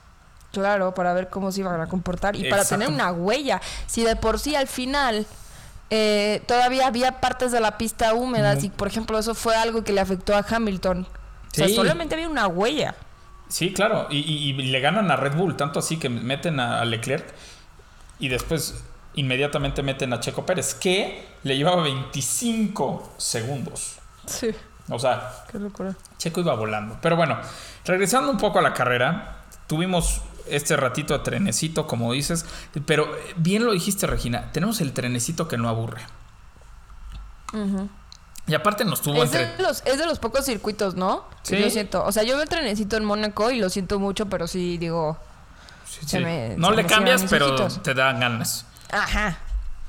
Speaker 1: Claro, para ver cómo se iban a comportar y para tener una huella. Si de por sí al final eh, todavía había partes de la pista húmedas y por ejemplo eso fue algo que le afectó a Hamilton. O sea,
Speaker 5: Sí.
Speaker 1: solamente había una huella.
Speaker 5: Sí, claro, y, y- y le ganan a Red Bull, tanto así que meten a, a Leclerc y después inmediatamente meten a Checo Pérez, que le llevaba 25 segundos.
Speaker 1: Sí,
Speaker 5: O sea,
Speaker 1: qué locura.
Speaker 5: Checo iba volando. Pero bueno, regresando un poco a la carrera, tuvimos este ratito a trenecito, como dices, pero bien lo dijiste, Regina, tenemos el trenecito que no aburre. Y aparte nos tuvo
Speaker 1: Es
Speaker 5: entre...
Speaker 1: de, los, es de los pocos circuitos, ¿no?
Speaker 5: Sí.
Speaker 1: Yo siento. O sea, yo veo el trenecito en Mónaco y lo siento mucho, pero sí digo.
Speaker 5: Sí,
Speaker 1: se
Speaker 5: sí.
Speaker 1: me-
Speaker 5: no le cambias, pero te dan ganas.
Speaker 1: Ajá.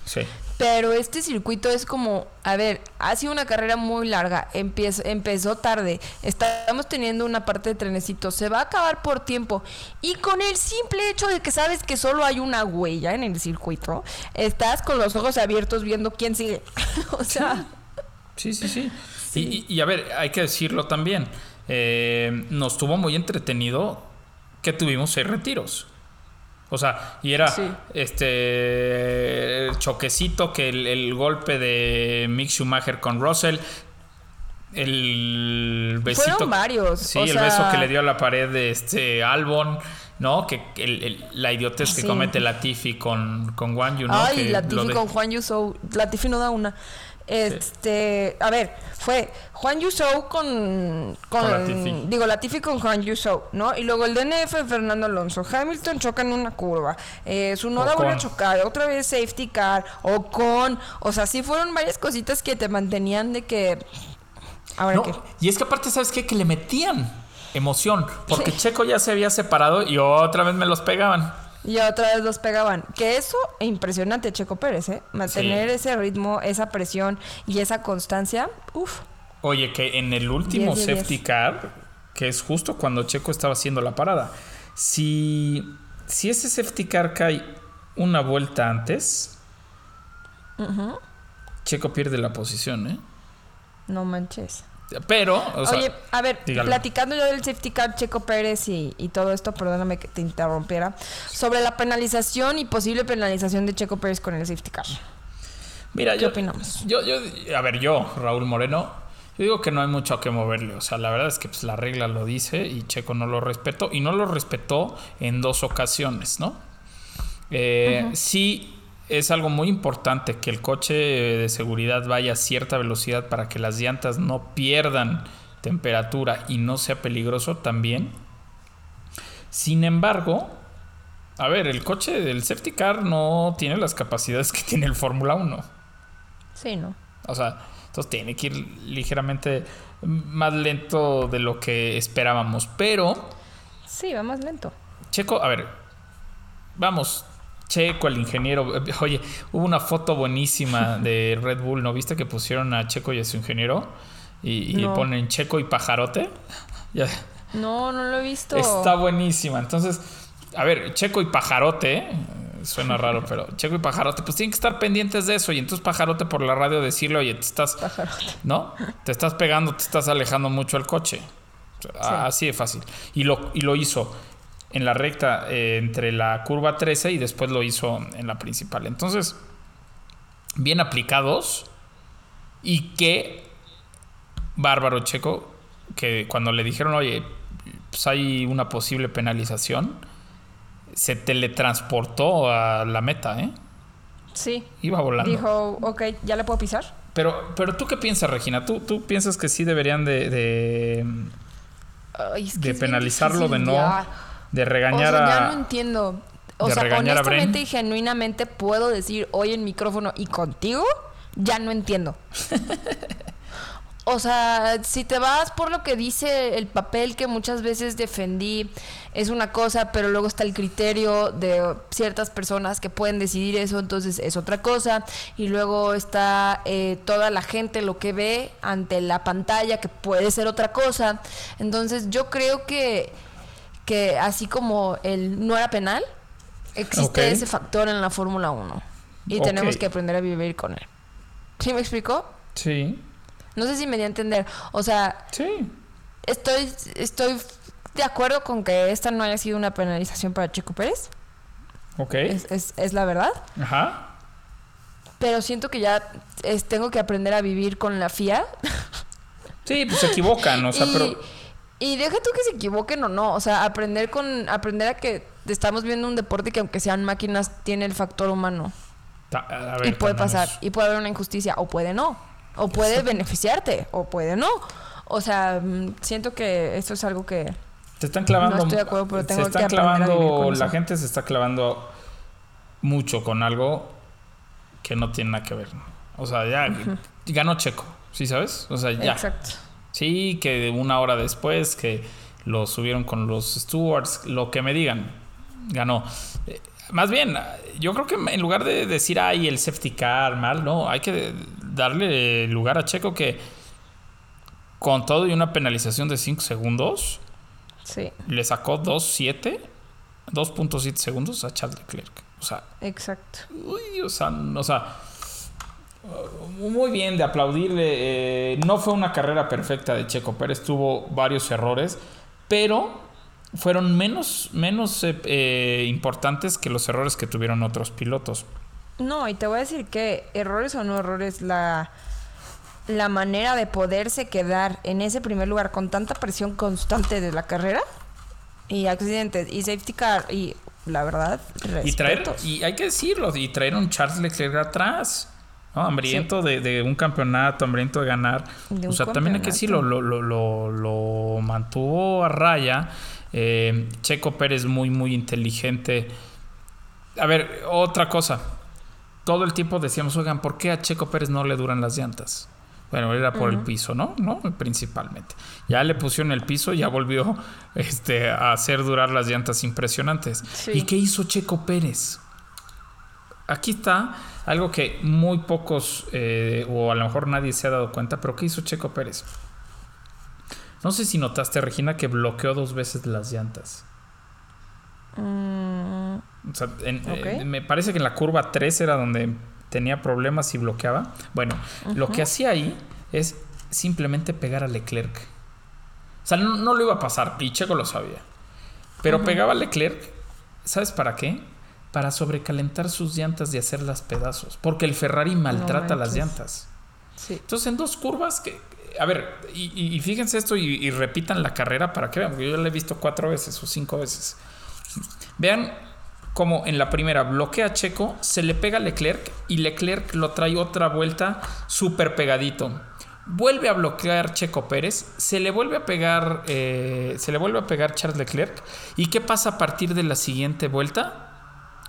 Speaker 5: Sí.
Speaker 1: Pero este circuito es como, a ver, ha sido una carrera muy larga, empieza, empezó tarde, estamos teniendo una parte de trenecito, se va a acabar por tiempo y con el simple hecho de que sabes que solo hay una huella en el circuito, estás con los ojos abiertos viendo quién sigue. o sea,
Speaker 5: Sí, sí, sí. Y, y- y a ver, hay que decirlo también. eh, nos tuvo muy entretenido que tuvimos seis retiros. O sea, y era
Speaker 1: Sí.
Speaker 5: este el choquecito que el, el golpe de Mick Schumacher con Russell. El besito.
Speaker 1: Fueron varios,
Speaker 5: Sí,
Speaker 1: o
Speaker 5: el
Speaker 1: sea-
Speaker 5: beso que le dio a la pared de este Albon, ¿no? Que el- el- la idiotez que comete Latifi con, con Guan Yu, ¿no?
Speaker 1: ay,
Speaker 5: Que
Speaker 1: Latifi
Speaker 5: de-
Speaker 1: con Juan Yusou, Latifi no da una. Este, a ver, fue Juan Yusou con, con,
Speaker 5: Con Latifi.
Speaker 1: digo Latifi con Juan Yusou, ¿no? Y luego el DNF de Fernando Alonso, Hamilton choca en una curva, eh, su noda vuelve a chocar, otra vez safety car, o con, o sea, sí fueron varias cositas que te mantenían de que, ahora
Speaker 5: No,
Speaker 1: qué,
Speaker 5: y es que aparte, ¿sabes qué? Que le metían emoción. Porque
Speaker 1: Sí.
Speaker 5: Checo ya se había separado y otra vez me los pegaban.
Speaker 1: Y otra vez los pegaban. Que eso, impresionante, Checo Pérez, ¿eh? Mantener
Speaker 5: Sí.
Speaker 1: ese ritmo, esa presión y esa constancia, uff.
Speaker 5: Oye, que en el último
Speaker 1: 10 de
Speaker 5: safety
Speaker 1: 10.
Speaker 5: car, que es justo cuando Checo estaba haciendo la parada, si, si ese safety car cae una vuelta antes, Checo pierde la posición, ¿eh?
Speaker 1: No manches.
Speaker 5: Pero, o sea,
Speaker 1: Oye, a ver,
Speaker 5: dígalo.
Speaker 1: platicando yo del safety car Checo Pérez y, y todo esto, perdóname que te interrumpiera, sobre la penalización y posible penalización de Checo Pérez con el safety car.
Speaker 5: Mira,
Speaker 1: ¿Qué
Speaker 5: yo,
Speaker 1: opinamos?
Speaker 5: Yo, yo, a ver, yo, Raúl Moreno, yo digo que no hay mucho a que moverle. O sea, la verdad es que pues, la regla lo dice y Checo no lo respetó. Y no lo respetó en dos ocasiones, ¿no? Eh, Sí es algo muy importante que el coche de seguridad vaya a cierta velocidad para que las llantas no pierdan temperatura y no sea peligroso también. Sin embargo, a ver, el coche del safety car no tiene las capacidades que tiene el Fórmula 1.
Speaker 1: Sí, ¿no?
Speaker 5: O sea, entonces tiene que ir ligeramente más lento de lo que esperábamos. Pero,
Speaker 1: Sí, va más lento.
Speaker 5: Checo, a ver, vamos. Checo, el ingeniero. Oye, hubo una foto buenísima de Red Bull, ¿no viste que pusieron a Checo y a su ingeniero? Y, ponen Checo y pajarote.
Speaker 1: No, no lo he visto.
Speaker 5: Está buenísima. Entonces, a ver, Checo y Pajarote, eh, suena raro, pero Checo y Pajarote, pues tienen que estar pendientes de eso. Y entonces Pajarote por la radio decirle, oye, te estás,
Speaker 1: Pajarote.
Speaker 5: ¿no? Te estás pegando, te estás alejando mucho el coche. Así de fácil. Y lo, y lo hizo en la recta eh, entre la curva 13 y después lo hizo en la principal. Entonces, bien aplicados. Y qué bárbaro Checo, que cuando le dijeron, oye, pues hay una posible penalización, se teletransportó a la meta, ¿eh?
Speaker 1: Sí.
Speaker 5: Iba volando.
Speaker 1: Dijo, ok, ¿ya le puedo pisar?
Speaker 5: Pero, pero tú qué piensas, Regina? ¿Tú, tú piensas que sí deberían de, de,
Speaker 1: Ay, es que
Speaker 5: de
Speaker 1: es bien
Speaker 5: penalizarlo, de no,
Speaker 1: ya.
Speaker 5: De
Speaker 1: O
Speaker 5: regañar
Speaker 1: sea, ya no entiendo. O sea, honestamente y genuinamente puedo decir hoy en micrófono y contigo, ya no entiendo. O sea, si te vas por lo que dice el papel que muchas veces defendí, es una cosa, pero luego está el criterio de ciertas personas que pueden decidir eso, entonces es otra cosa. Y luego está eh, toda la gente lo que ve ante la pantalla, que puede ser otra cosa. Entonces yo creo que, que así como el no era penal, existe ese factor en la Fórmula 1. Y tenemos que aprender a vivir con él. ¿Sí me explicó?
Speaker 5: Sí,
Speaker 1: No sé si me di a entender. O sea,
Speaker 5: sí.
Speaker 1: estoy, estoy de acuerdo con que esta no haya sido una penalización para Checo Pérez.
Speaker 5: Ok.
Speaker 1: Es, es, es la verdad.
Speaker 5: Ajá.
Speaker 1: Pero siento que ya es- tengo que aprender a vivir con la FIA.
Speaker 5: Sí, pues se equivocan, o sea,
Speaker 1: y,
Speaker 5: pero...
Speaker 1: y deja tú que se equivoquen o no. O sea, aprender con aprender a que estamos viendo un deporte que aunque sean máquinas tiene el factor humano.
Speaker 5: ta- a ver,
Speaker 1: y puede pasar. Y puede haber una injusticia. O puede no. O puede beneficiarte. O puede no. O sea, mm, siento que esto es algo que...
Speaker 5: Se están clavando.
Speaker 1: No estoy de acuerdo, pero tengo
Speaker 5: se están
Speaker 1: que
Speaker 5: clavando. La gente se está clavando mucho con algo que no tiene nada que ver. O sea, ya ganó Checo, ¿sí sabes? O sea, ya.
Speaker 1: Exacto.
Speaker 5: Sí, que una hora después que lo subieron con los stewards, lo que me digan, ganó. Eh, Más bien, yo creo que en lugar de decir, ay, el safety car, mal, no, hay que darle lugar a Checo que con todo y una penalización de 5 segundos,
Speaker 1: Sí,
Speaker 5: le sacó 2.7, 2.7 segundos a Charles Leclerc. O sea,
Speaker 1: exacto.
Speaker 5: uy, o sea, o sea, muy bien de aplaudirle. eh, no fue una carrera perfecta de Checo Pérez, tuvo varios errores, pero fueron menos, menos eh, eh, importantes que los errores que tuvieron otros pilotos.
Speaker 1: No, y te voy a decir que errores o no errores, la, la manera de poderse quedar en ese primer lugar con tanta presión constante de la carrera y accidentes y safety car y la verdad,
Speaker 5: Y traer,
Speaker 1: respetos.
Speaker 5: y hay que decirlo, y traer un Charles Leclerc atrás. ¿No? Hambriento de, de un campeonato, hambriento de ganar.
Speaker 1: De
Speaker 5: o sea, también hay que decirlo, lo, lo, lo, lo mantuvo a raya. Eh, Checo Pérez muy, muy inteligente. A ver, otra cosa. Todo el tiempo decíamos, oigan, ¿por qué a Checo Pérez no le duran las llantas? Bueno, era por el piso, ¿no? ¿no? Principalmente. Ya le pusieron el piso, ya volvió este, a hacer durar las llantas impresionantes.
Speaker 1: Sí.
Speaker 5: ¿Y qué hizo Checo Pérez? Aquí está algo que muy pocos, eh, o a lo mejor nadie se ha dado cuenta, pero ¿qué hizo Checo Pérez? No sé si notaste, Regina, que bloqueó dos veces las llantas.
Speaker 1: Mm,
Speaker 5: O sea, en- eh, me parece que en la curva 3 era donde tenía problemas y bloqueaba. Bueno, lo que hacía ahí es simplemente pegar a Leclerc. O sea, no, no lo iba a pasar y Checo lo sabía. Pero pegaba a Leclerc, ¿sabes para qué? Para sobrecalentar sus llantas y hacerlas pedazos. Porque el Ferrari maltrata las llantas.
Speaker 1: sí.
Speaker 5: Entonces, en dos curvas que. A ver, y, fíjense esto y, y repitan la carrera para que vean, porque yo la he visto cuatro veces o cinco veces. Vean cómo en la primera bloquea a Checo, se le pega a Leclerc y Leclerc lo trae otra vuelta súper pegadito. Vuelve a bloquear Checo Pérez, se le vuelve a pegar, eh, se le vuelve a pegar Charles Leclerc. ¿Y qué pasa a partir de la siguiente vuelta?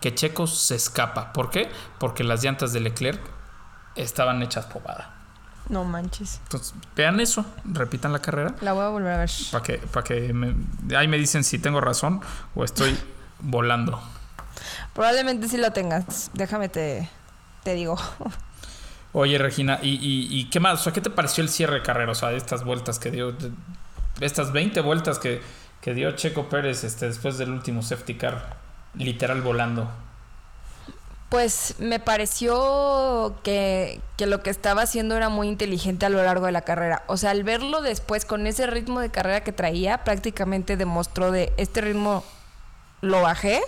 Speaker 5: Que Checo se escapa. ¿Por qué? Porque las llantas de Leclerc estaban hechas pomada.
Speaker 1: No manches.
Speaker 5: Entonces, vean eso, repitan la carrera.
Speaker 1: La voy a volver a ver.
Speaker 5: Para que, que me- ahí me dicen si tengo razón o estoy volando.
Speaker 1: Probablemente sí lo tengas. Déjame te, te digo.
Speaker 5: Oye, Regina, ¿y, y, y qué más? O sea, ¿qué te pareció el cierre de carrera? O sea, estas vueltas que dio, de- estas 20 vueltas que, que dio Checo Pérez este, después del último safety car, literal volando.
Speaker 1: Pues me pareció que, que lo que estaba haciendo era muy inteligente a lo largo de la carrera. O sea, al verlo después con ese ritmo de carrera que traía, prácticamente demostró de este ritmo lo bajé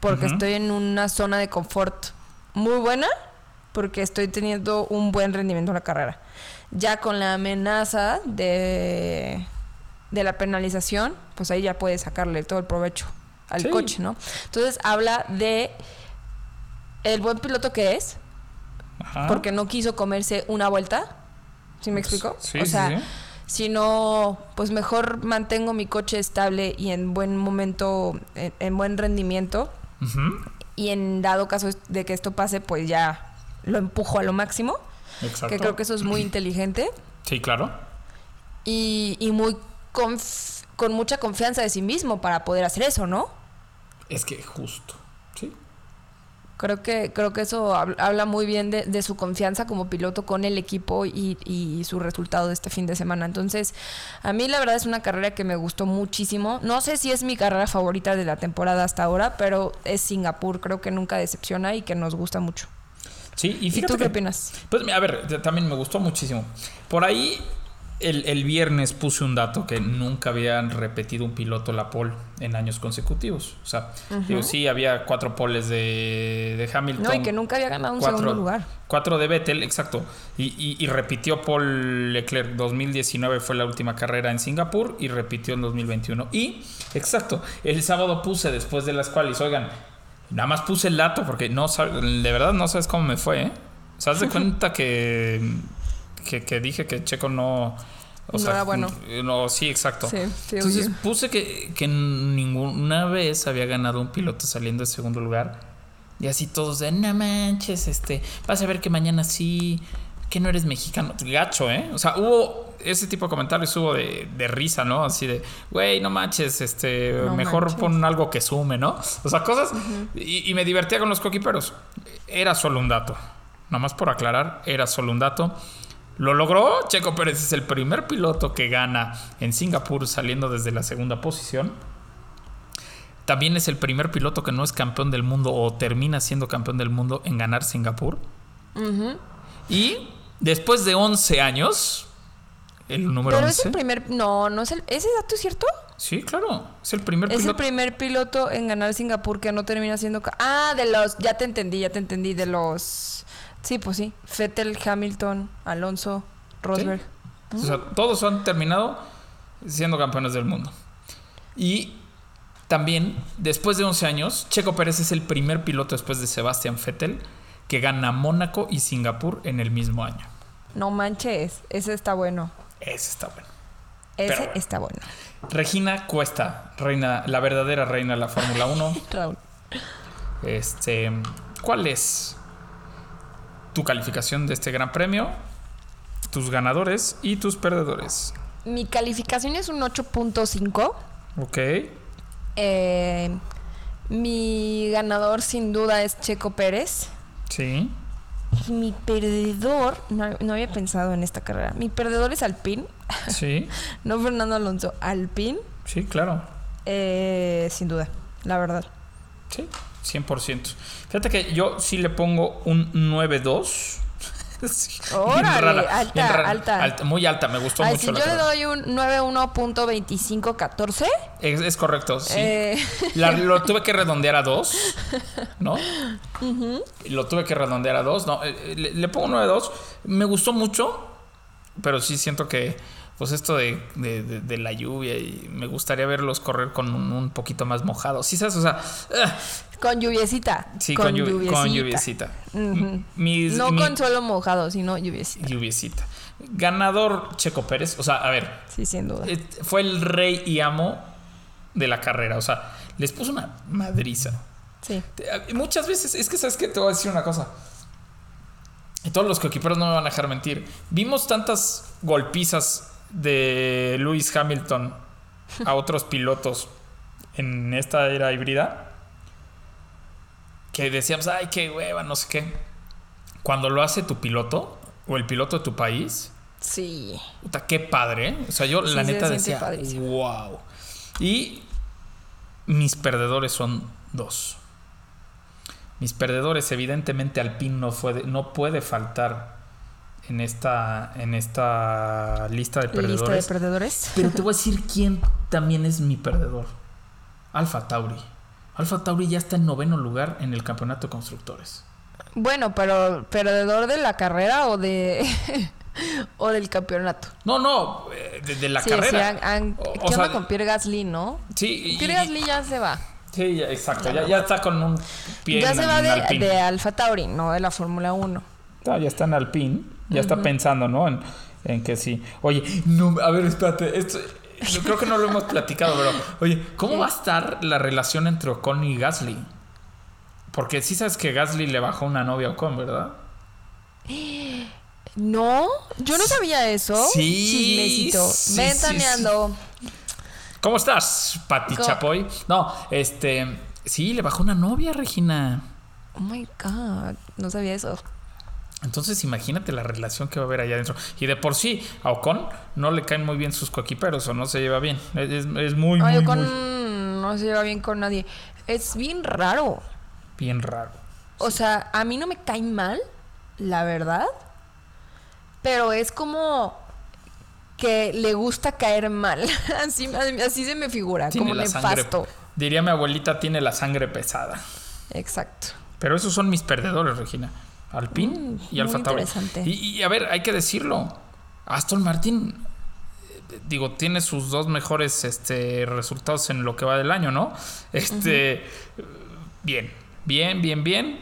Speaker 1: porque estoy en una zona de confort muy buena porque estoy teniendo un buen rendimiento en la carrera. Ya con la amenaza de, de la penalización, pues ahí ya puedes sacarle todo el provecho al
Speaker 5: Sí.
Speaker 1: coche, ¿no? Entonces habla de el buen piloto que es,
Speaker 5: Ajá.
Speaker 1: porque no quiso comerse una vuelta. ¿Sí me explico?
Speaker 5: Sí,
Speaker 1: o sea,
Speaker 5: sí.
Speaker 1: si no, pues mejor mantengo mi coche estable y en buen momento, en, en buen rendimiento. Y en dado caso de que esto pase, pues ya lo empujo a lo máximo.
Speaker 5: Exacto.
Speaker 1: Que creo que eso es muy inteligente
Speaker 5: Sí, claro.
Speaker 1: y, y muy con mucha confianza de sí mismo para poder hacer eso, ¿no?
Speaker 5: Es que justo. Sí.
Speaker 1: Creo que, creo que eso hab- habla muy bien de, de su confianza como piloto con el equipo y, y su resultado de este fin de semana. Entonces, a mí la verdad es una carrera que me gustó muchísimo. No sé si es mi carrera favorita de la temporada hasta ahora, pero es Singapur. Creo que nunca decepciona y que nos gusta mucho.
Speaker 5: Sí, y
Speaker 1: ¿Y
Speaker 5: fíjate
Speaker 1: tú qué opinas?
Speaker 5: Pues a ver, también me gustó muchísimo. Por ahí el, el viernes puse un dato que nunca habían repetido un piloto la pole en años consecutivos. O sea, digo, sí, había cuatro poles de, de Hamilton.
Speaker 1: No, y que nunca había ganado un
Speaker 5: cuatro,
Speaker 1: segundo lugar.
Speaker 5: Cuatro de Vettel, exacto. Y, y- y repitió Paul Leclerc. 2019 fue la última carrera en Singapur y repitió en 2021. Y, exacto, el sábado puse después de las cuales, oigan, nada más puse el dato porque no de verdad no sabes cómo me fue, ¿eh? O sea, haz de cuenta que, que, que dije que Checo no... O
Speaker 1: No
Speaker 5: sea,
Speaker 1: era bueno.
Speaker 5: No, sí, exacto.
Speaker 1: Sí, sí,
Speaker 5: Entonces
Speaker 1: obvio.
Speaker 5: puse que, que ninguna vez había ganado un piloto saliendo de segundo lugar. Y así todos de, no manches, este, vas a ver que mañana sí, que no eres mexicano. Gacho, ¿eh? O sea, hubo ese tipo de comentarios, hubo de, de risa, ¿no? Así de, güey, no manches, este,
Speaker 1: No
Speaker 5: mejor
Speaker 1: manches.
Speaker 5: pon algo que sume, ¿no? O sea, cosas. y, y me divertía con los coquiperos. Era solo un dato. Nomás por aclarar, era solo un dato. Lo logró. Checo Pérez es el primer piloto que gana en Singapur saliendo desde la segunda posición. También es el primer piloto que no es campeón del mundo o termina siendo campeón del mundo en ganar Singapur. Y después de 11 años, el número
Speaker 1: Pero
Speaker 5: 11.
Speaker 1: es el primer... No, no es el... ¿Ese dato es cierto?
Speaker 5: Sí, claro. Es el primer
Speaker 1: Es el
Speaker 5: piloto.
Speaker 1: primer piloto en ganar Singapur que no termina siendo... Ah, de los... Ya te entendí, ya te entendí. De los... Sí, pues sí. Fettel, Hamilton, Alonso, Rosberg.
Speaker 5: O sea, todos han terminado siendo campeones del mundo. Y también, después de 11 años, Checo Pérez es el primer piloto después de Sebastian Vettel que gana Mónaco y Singapur en el mismo año.
Speaker 1: No manches, ese está bueno.
Speaker 5: Ese está bueno.
Speaker 1: Ese
Speaker 5: bueno.
Speaker 1: está bueno.
Speaker 5: Regina Cuesta, reina, la verdadera reina de la Fórmula 1.
Speaker 1: Raúl.
Speaker 5: Este, ¿cuál es tu calificación de este gran premio? Tus ganadores y tus perdedores.
Speaker 1: Mi calificación es un 8.5.
Speaker 5: Ok.
Speaker 1: Eh, mi ganador sin duda es Checo Pérez.
Speaker 5: Sí.
Speaker 1: Y mi perdedor, no, no había pensado en esta carrera. Mi perdedor es Alpine,
Speaker 5: Sí.
Speaker 1: no Fernando Alonso. Alpine,
Speaker 5: Sí, claro.
Speaker 1: eh, sin duda, la verdad.
Speaker 5: Sí, 100%. Fíjate que yo sí le pongo un 9-2. Sí,
Speaker 1: Órale, alta, alta.
Speaker 5: Muy alta, me gustó
Speaker 1: Ay,
Speaker 5: mucho
Speaker 1: si
Speaker 5: la
Speaker 1: yo le
Speaker 5: carrera.
Speaker 1: doy un 91.2514,
Speaker 5: Es, es correcto, sí.
Speaker 1: Eh.
Speaker 5: La- lo tuve que redondear a 2, ¿no? Lo tuve que redondear a 2. No, eh, le, le pongo 9-2. Me gustó mucho, pero sí siento que, pues esto de, de- de- de la lluvia y me gustaría verlos correr con un, un poquito más mojado. Sí, ¿sabes? O sea, ah,
Speaker 1: con lluviecita.
Speaker 5: sí, con, con lluviecita.
Speaker 1: Ujú.
Speaker 5: Mis-
Speaker 1: No
Speaker 5: mi-
Speaker 1: con suelo mojado, sino lluviecita.
Speaker 5: lluviecita. Ganador Checo Pérez. O sea, a ver,
Speaker 1: Sí, sin duda.
Speaker 5: eh, fue el rey y amo de la carrera. O sea, les puso una madriza.
Speaker 1: Sí.
Speaker 5: Muchas veces, es que sabes que te voy a decir una cosa. Y todos los coequiperos no me van a dejar mentir. Vimos tantas golpizas de Lewis Hamilton a otros pilotos en esta era híbrida que decíamos, ay, qué hueva, no sé qué. Cuando lo hace tu piloto o el piloto de tu país,
Speaker 1: Sí.
Speaker 5: puta, qué padre. ¿eh? O sea, yo
Speaker 1: Sí,
Speaker 5: la neta decía,
Speaker 1: padrísimo.
Speaker 5: wow. Y mis perdedores son dos. Mis perdedores, evidentemente, Alpine no, fue no puede faltar en esta, en esta lista de
Speaker 1: Lista de
Speaker 5: perdedores.
Speaker 1: perdedores.
Speaker 5: Pero te voy a decir quién también es mi perdedor. Alfa Tauri. Alfa Tauri ya está en noveno lugar en el campeonato de constructores.
Speaker 1: Bueno, pero perdedor de la carrera o de o del campeonato.
Speaker 5: No, no, eh, de, de la
Speaker 1: sí,
Speaker 5: carrera.
Speaker 1: sí, han- han-
Speaker 5: O-
Speaker 1: ¿Qué
Speaker 5: o sea,
Speaker 1: con Pierre Gasly, no?
Speaker 5: Sí, y-
Speaker 1: Pierre Gasly ya se va.
Speaker 5: Sí, ya- exacto. Ya, ya está con un pie
Speaker 1: Ya
Speaker 5: en,
Speaker 1: se va
Speaker 5: en
Speaker 1: de,
Speaker 5: Alpine.
Speaker 1: de Alfa Tauri, no de la Fórmula 1.
Speaker 5: Ah, ya está en Alpine. Ya está pensando, ¿no? En, en que sí. Oye, no, a ver, espérate. Esto, yo creo que no lo hemos platicado, pero oye, ¿cómo va a estar la relación entre Ocon y Gasly? Porque sí sabes que Gasly le bajó una novia a Ocon, ¿verdad?
Speaker 1: No, yo no sabía eso.
Speaker 5: Sí,
Speaker 1: Chismecito.
Speaker 5: sí,
Speaker 1: Ventaneando.
Speaker 5: ¿Cómo estás, Pati
Speaker 1: ¿Cómo?
Speaker 5: Chapoy? No, este. Sí, le bajó una novia, Regina.
Speaker 1: Oh my god, no sabía eso.
Speaker 5: Entonces imagínate la relación que va a haber allá adentro. Y de por sí, a Ocon no le caen muy bien sus coequiperos o no se lleva bien. Es, muy,
Speaker 1: Ay,
Speaker 5: muy,
Speaker 1: no se lleva bien con nadie. Es bien raro.
Speaker 5: bien raro.
Speaker 1: O sea, a mí no me cae mal, la verdad. Pero es como que le gusta caer mal. Así, así se me figura,
Speaker 5: Tiene
Speaker 1: como
Speaker 5: la sangre.
Speaker 1: nefasto.
Speaker 5: Diría mi abuelita, tiene la sangre pesada.
Speaker 1: Exacto.
Speaker 5: Pero esos son mis perdedores, Regina. Alpine y Alfa Tauri. Y, y, a ver, hay que decirlo. Aston Martin, digo, tiene sus dos mejores este, resultados en lo que va del año, ¿no? Este, bien, bien, bien, bien.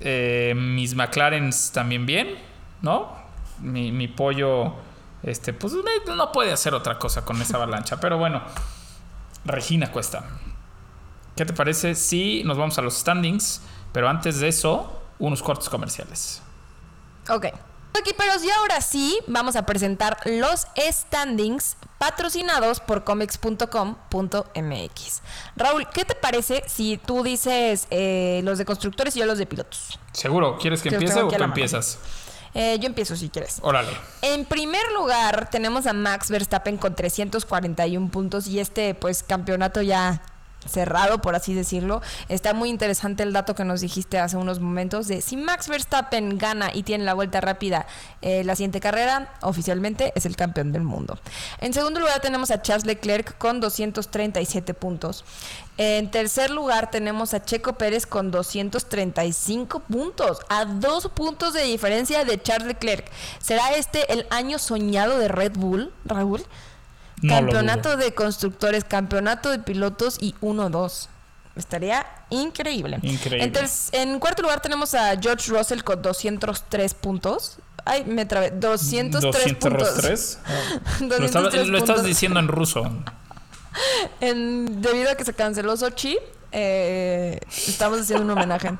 Speaker 5: Eh, mis McLarens también bien, ¿no? Mi, mi pollo, este, pues no puede hacer otra cosa con esa avalancha. Pero bueno, Regina Cuesta. ¿Qué te parece si nos vamos a los standings? Pero antes de eso, unos cortes comerciales.
Speaker 1: Ok. Equiperos, y ahora sí vamos a presentar los standings patrocinados por comics.com.mx. Raúl, ¿qué te parece si tú dices eh, los de constructores y yo los de pilotos?
Speaker 5: ¿Seguro? ¿Quieres que empiece o tú empiezas?
Speaker 1: Eh, yo empiezo si quieres.
Speaker 5: Órale.
Speaker 1: En primer lugar tenemos a Max Verstappen con 341 puntos y este pues campeonato ya cerrado por así decirlo. Está muy interesante el dato que nos dijiste hace unos momentos de si Max Verstappen gana y tiene la vuelta rápida eh, la siguiente carrera, oficialmente es el campeón del mundo. En segundo lugar tenemos a Charles Leclerc con 237 puntos. En tercer lugar tenemos a Checo Pérez con 235 puntos, a dos puntos de diferencia de Charles Leclerc. ¿Será este el año soñado de Red Bull, Raúl?
Speaker 5: No
Speaker 1: campeonato de constructores, campeonato de pilotos y 1-2. Estaría increíble.
Speaker 5: Increíble.
Speaker 1: En, cuarto lugar tenemos a George Russell con 203 puntos. Ay, me trabé. 203, puntos.
Speaker 5: 203. Lo,
Speaker 1: 203
Speaker 5: estaba- lo estás
Speaker 1: puntos.
Speaker 5: diciendo en ruso.
Speaker 1: En- debido a que se canceló Sochi, eh, estamos haciendo un homenaje.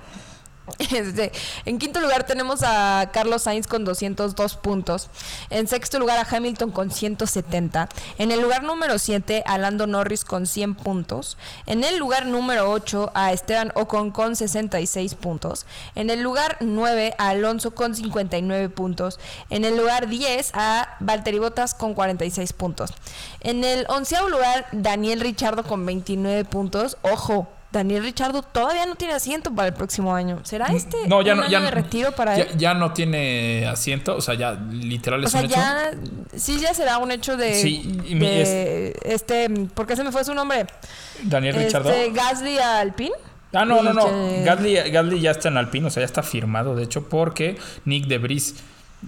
Speaker 1: Este, en quinto lugar tenemos a Carlos Sainz con 202 puntos. En sexto lugar a Hamilton con 170. En el lugar número 7 a Lando Norris con 100 puntos. En el lugar número 8 a Esteban Ocon con 66 puntos. En el lugar 9 a Alonso con 59 puntos. En el lugar 10 a Valtteri Bottas con 46 puntos. En el onceavo lugar Daniel Richardo con 29 puntos. Ojo. Daniel Richardo todavía no tiene asiento para el próximo año. ¿Será este
Speaker 5: No, ya
Speaker 1: un
Speaker 5: no,
Speaker 1: año
Speaker 5: ya,
Speaker 1: de retiro para
Speaker 5: ya,
Speaker 1: él?
Speaker 5: ya no tiene asiento, o sea, ya literal
Speaker 1: O
Speaker 5: es
Speaker 1: sea,
Speaker 5: un hecho.
Speaker 1: ya sí ya será un hecho de,
Speaker 5: Sí,
Speaker 1: de este, ¿por qué se me fue su nombre?
Speaker 5: Daniel Richardo.
Speaker 1: Este, Gasly a Alpine.
Speaker 5: Ah, no, no, no.
Speaker 1: que-
Speaker 5: Gasly, Gasly ya está en Alpine, o sea, ya está firmado, de hecho, porque Nick de Vries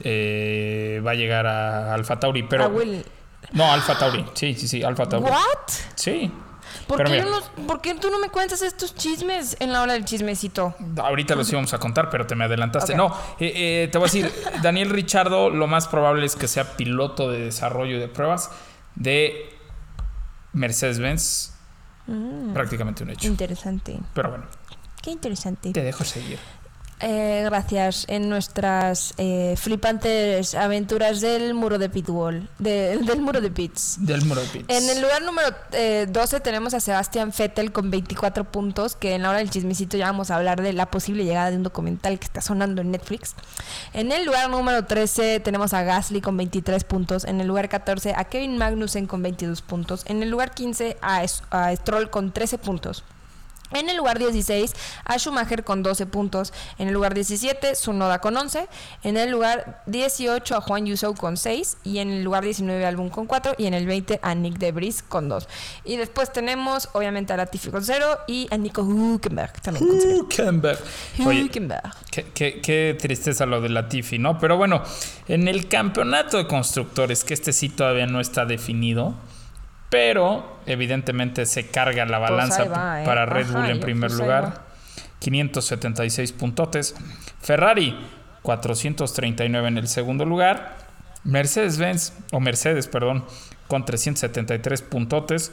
Speaker 5: eh, va a llegar a Alfa Tauri, pero...
Speaker 1: a Will.
Speaker 5: No, Alfa Tauri, sí, sí, sí, Alfa Tauri.
Speaker 1: What?
Speaker 5: Sí.
Speaker 1: ¿Por qué,
Speaker 5: mira.
Speaker 1: no- ¿Por qué tú no me cuentas estos chismes en la hora del chismecito?
Speaker 5: Ahorita los íbamos a contar, pero te me adelantaste. No, eh, eh, te voy a decir, Daniel Richardo, lo más probable es que sea piloto de desarrollo y de pruebas de Mercedes-Benz.
Speaker 1: Mm.
Speaker 5: Prácticamente un hecho.
Speaker 1: Interesante.
Speaker 5: Pero bueno,
Speaker 1: Qué interesante.
Speaker 5: te dejo seguir.
Speaker 1: Eh, gracias. En nuestras eh, flipantes aventuras del muro de Pitbull. de- del muro de Pits.
Speaker 5: Del Muro Pits.
Speaker 1: En el lugar número eh, 12 tenemos a Sebastián Vettel con 24 puntos, que en la hora del chismecito ya vamos a hablar de la posible llegada de un documental que está sonando en Netflix. En el lugar número 13 tenemos a Gasly con 23 puntos. En el lugar 14 a Kevin Magnussen con 22 puntos. En el lugar 15 a, a Stroll con 13 puntos. En el lugar 16, a Schumacher con 12 puntos. En el lugar 17, Sunoda con 11. En el lugar 18, a Juan Yusou con 6. Y en el lugar 19, Albon con 4. Y en el 20, a Nick Debris con 2. Y después tenemos, obviamente, a Latifi con 0. Y a Nico Hülkenberg también con 0.
Speaker 5: Hülkenberg.
Speaker 1: Hülkenberg.
Speaker 5: Qué, qué- qué tristeza lo de Latifi, ¿no? Pero bueno, en el campeonato de constructores, que este sí todavía no está definido, pero evidentemente se carga la balanza
Speaker 1: ahí va, ¿eh?
Speaker 5: para Red
Speaker 1: Ajá,
Speaker 5: Bull en primer
Speaker 1: pues
Speaker 5: lugar.
Speaker 1: va.
Speaker 5: 576 puntotes. Ferrari, 439 en el segundo lugar. Mercedes-Benz, o Mercedes, perdón, con 373 puntotes.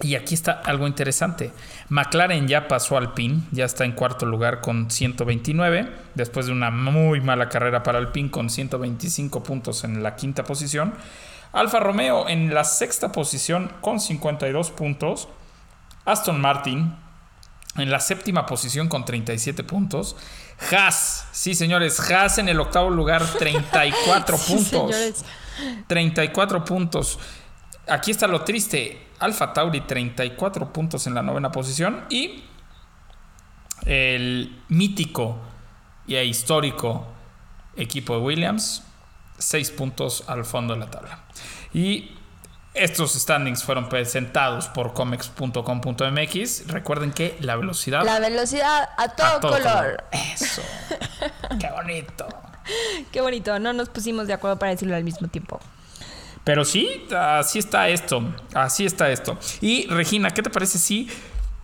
Speaker 5: Y aquí está algo interesante. McLaren ya pasó al PIN, ya está en cuarto lugar con 129, después de una muy mala carrera para Alpine con 125 puntos en la quinta posición. Alfa Romeo en la sexta posición con 52 puntos. Aston Martin en la séptima posición con 37 puntos. Haas, sí señores, Haas en el octavo lugar, 34
Speaker 1: Sí,
Speaker 5: puntos.
Speaker 1: señores.
Speaker 5: 34 puntos. Aquí está lo triste. Alfa Tauri 34 puntos en la novena posición y el mítico y histórico equipo de Williams 6 puntos al fondo de la tabla. Y estos standings fueron presentados por comex.com.mx. Recuerden que la velocidad
Speaker 1: La velocidad a todo,
Speaker 5: a todo
Speaker 1: color.
Speaker 5: color. Eso. Qué bonito.
Speaker 1: Qué bonito. No nos pusimos de acuerdo para decirlo al mismo tiempo.
Speaker 5: Pero sí, así está esto. Así está esto. Y Regina, ¿qué te parece si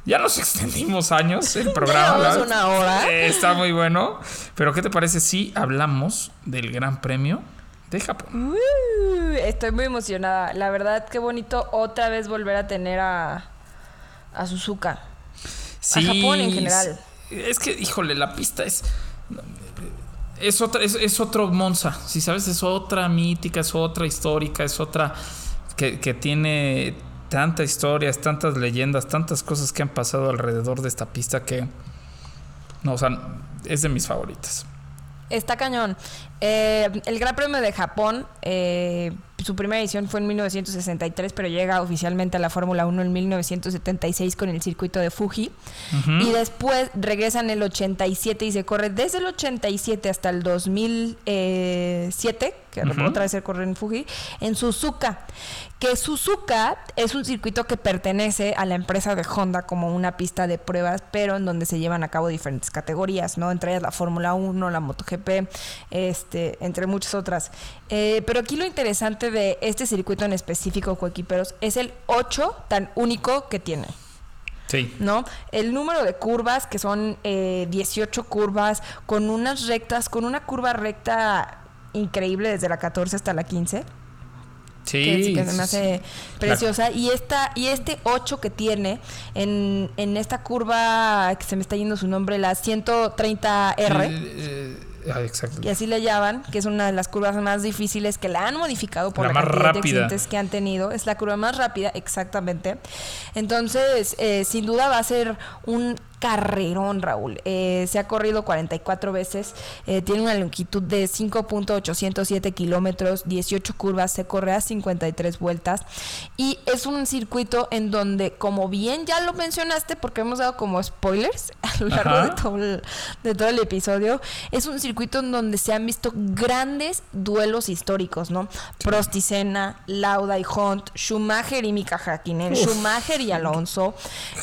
Speaker 5: ya nos extendimos años el programa?
Speaker 1: Una hora.
Speaker 5: Eh, está muy bueno. Pero ¿qué te parece si hablamos del Gran Premio de Japón?
Speaker 1: Uh, estoy muy emocionada. La verdad, qué bonito otra vez volver a tener a, a Suzuka. Japón en general.
Speaker 5: Es que, híjole, la pista es. Es, otra, es, es otro Monza, si sabes, es otra mítica, es otra histórica, es otra que, que tiene tantas historias, tantas leyendas, tantas cosas que han pasado alrededor de esta pista que. No, o sea, es de mis favoritas.
Speaker 1: Está cañón. Eh, el Gran Premio de Japón, eh, su primera edición fue en 1963, pero llega oficialmente a la Fórmula 1 en 1976 con el circuito de Fuji. Y después regresa en el 87 y se corre desde el 87 hasta el 2007, que otra vez se corre en Fuji, en Suzuka. Que Suzuka es un circuito que pertenece a la empresa de Honda como una pista de pruebas, pero en donde se llevan a cabo diferentes categorías, ¿no? Entre ellas la Fórmula 1, la MotoGP, este, entre muchas otras. Eh, pero aquí lo interesante de este circuito en específico, coequiperos, es el 8 tan único que tiene.
Speaker 5: Sí.
Speaker 1: ¿no? El número de curvas, que son eh, 18 curvas, con unas rectas, con una curva recta increíble desde la 14 hasta la 15
Speaker 5: Sí.
Speaker 1: que, que se me hace preciosa. Y esta, y este 8 que tiene en, en esta curva, que se me está yendo su nombre, la 130R,
Speaker 5: Eh, eh, ah, exacto.
Speaker 1: y así le llaman, que es una de las curvas más difíciles que la han modificado por
Speaker 5: La
Speaker 1: la,
Speaker 5: más
Speaker 1: cantidad de
Speaker 5: rápida.
Speaker 1: accidentes que han tenido. Es la curva más rápida, exactamente. Entonces, eh, sin duda va a ser un carrerón, Raúl. Eh, se ha corrido 44 veces, eh, tiene una longitud de 5.807 kilómetros, 18 curvas, se corre a 53 vueltas y es un circuito en donde, como bien ya lo mencionaste, porque hemos dado como spoilers a lo largo de todo, el, de todo el episodio, es un circuito en donde se han visto grandes duelos históricos, ¿no? Prost y Senna, Lauda y Hunt, Schumacher y Mika Hakkinen, Schumacher y Alonso.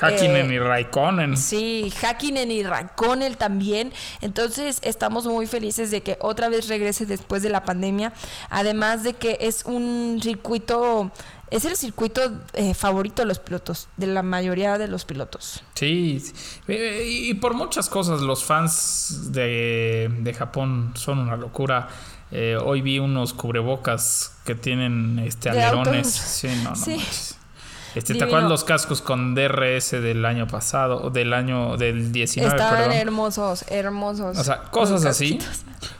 Speaker 5: Hakkinen
Speaker 1: eh,
Speaker 5: y Raikkonen.
Speaker 1: Sí, Hakkinen y Raikkonen también. Entonces estamos muy felices de que otra vez regrese después de la pandemia. Además de que es un circuito, es el circuito eh, favorito de los pilotos, de la mayoría de los pilotos.
Speaker 5: Sí, sí. Eh, y por muchas cosas los fans de, de Japón son una locura. Eh, hoy vi unos cubrebocas que tienen este alerones. Sí, no, no
Speaker 1: Sí.
Speaker 5: Este, ¿Te acuerdas los cascos con DRS del año pasado? O del año del 19,
Speaker 1: Estaban
Speaker 5: perdón.
Speaker 1: hermosos, hermosos.
Speaker 5: O sea, cosas así.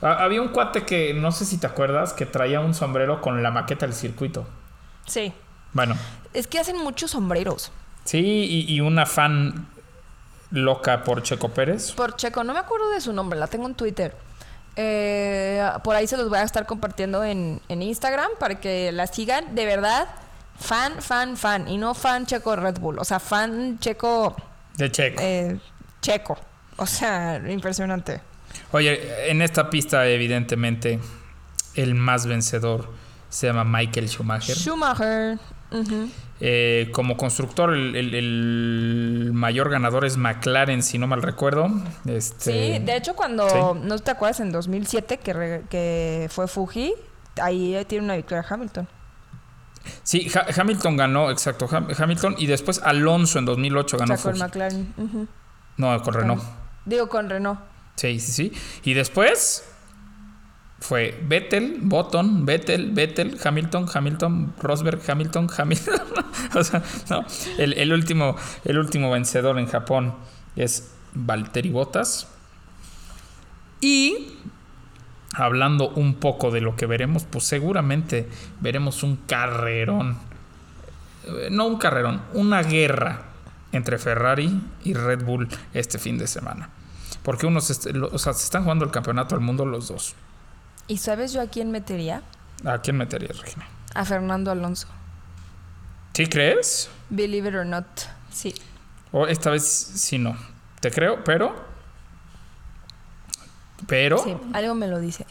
Speaker 5: Había un cuate que, no sé si te acuerdas, que traía un sombrero con la maqueta del circuito.
Speaker 1: Sí.
Speaker 5: Bueno,
Speaker 1: Es que hacen muchos sombreros.
Speaker 5: sí, y, y una fan loca por Checo Pérez.
Speaker 1: Por Checo, no me acuerdo de su nombre, la tengo en Twitter. Eh, por ahí se los voy a estar compartiendo en, en Instagram para que la sigan. De verdad, fan, fan, fan. Y no fan Checo Red Bull. O sea, fan Checo,
Speaker 5: De Checo.
Speaker 1: eh, Checo. O sea, impresionante.
Speaker 5: Oye, en esta pista, evidentemente, el más vencedor se llama Michael Schumacher.
Speaker 1: Schumacher.
Speaker 5: Eh, como constructor, el, el- el mayor ganador es McLaren, si no mal recuerdo. Este,
Speaker 1: Sí, de hecho cuando,
Speaker 5: sí.
Speaker 1: ¿no te acuerdas? En 2007 que, re- que fue Fuji, ahí tiene una victoria Hamilton.
Speaker 5: Sí, Ha- Hamilton ganó, exacto, Ham- Hamilton. Y después Alonso en 2008 ganó.
Speaker 1: Sacó el
Speaker 5: Fuji.
Speaker 1: McLaren. ujú.
Speaker 5: No, con Renault.
Speaker 1: Digo, con Renault.
Speaker 5: Sí, sí, sí. Y después fue Vettel, Button, Vettel, Vettel, Hamilton, Hamilton, Rosberg, Hamilton, Hamilton. o sea, no. El, el último, el último vencedor en Japón es Valtteri Bottas. Y hablando un poco de lo que veremos, pues seguramente veremos un carrerón. Eh, No un carrerón, una guerra entre Ferrari y Red Bull este fin de semana. Porque unos, est- lo- o sea, se están jugando el campeonato del mundo los dos.
Speaker 1: ¿Y sabes yo a quién metería?
Speaker 5: ¿A quién meterías, Regina?
Speaker 1: A Fernando Alonso.
Speaker 5: ¿Sí crees?
Speaker 1: Believe it or not. Sí.
Speaker 5: O esta vez sí no. Te creo, pero. Pero.
Speaker 1: Sí, algo me lo dice.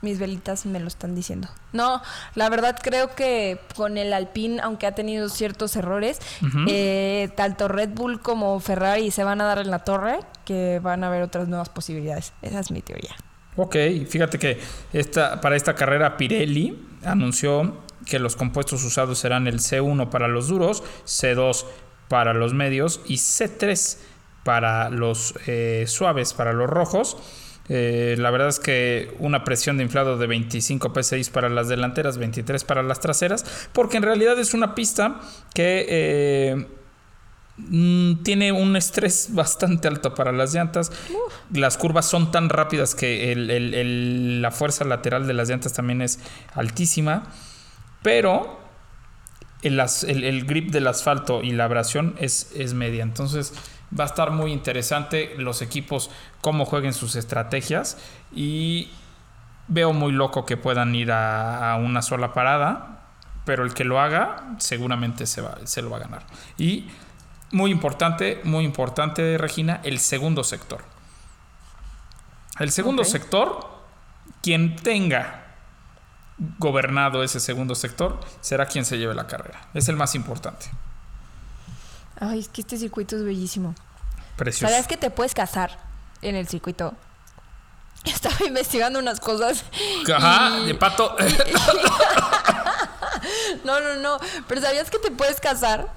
Speaker 1: Mis velitas me lo están diciendo. No, la verdad creo que con el Alpine, aunque ha tenido ciertos errores, eh, tanto Red Bull como Ferrari se van a dar en la torre, que van a haber otras nuevas posibilidades. Esa es mi teoría.
Speaker 5: Ok, fíjate que esta, para esta carrera Pirelli anunció que los compuestos usados serán el C1 para los duros, C2 para los medios y C3 para los eh, suaves, para los rojos. Eh, la verdad es que una presión de inflado de 25 PSI para las delanteras, 23 para las traseras, porque en realidad es una pista que eh, mm, tiene un estrés bastante alto para las llantas. Las curvas son tan rápidas que el- el- el- la fuerza lateral de las llantas también es altísima, pero el grip del asfalto y la abrasión es, es media. Entonces va a estar muy interesante los equipos, cómo jueguen sus estrategias y veo muy loco que puedan ir a, a una sola parada, pero el que lo haga seguramente se, va, se lo va a ganar. Y muy importante, muy importante, Regina, el segundo sector. El segundo sector, quien tenga gobernado ese segundo sector, será quien se lleve la carrera. Es el más importante.
Speaker 1: Ay, es que este circuito es bellísimo.
Speaker 5: Precioso.
Speaker 1: ¿Sabes que te puedes casar en el circuito? Estaba investigando unas cosas.
Speaker 5: Ajá,
Speaker 1: y-
Speaker 5: de pato.
Speaker 1: No, no, no. Pero ¿sabías que te puedes casar?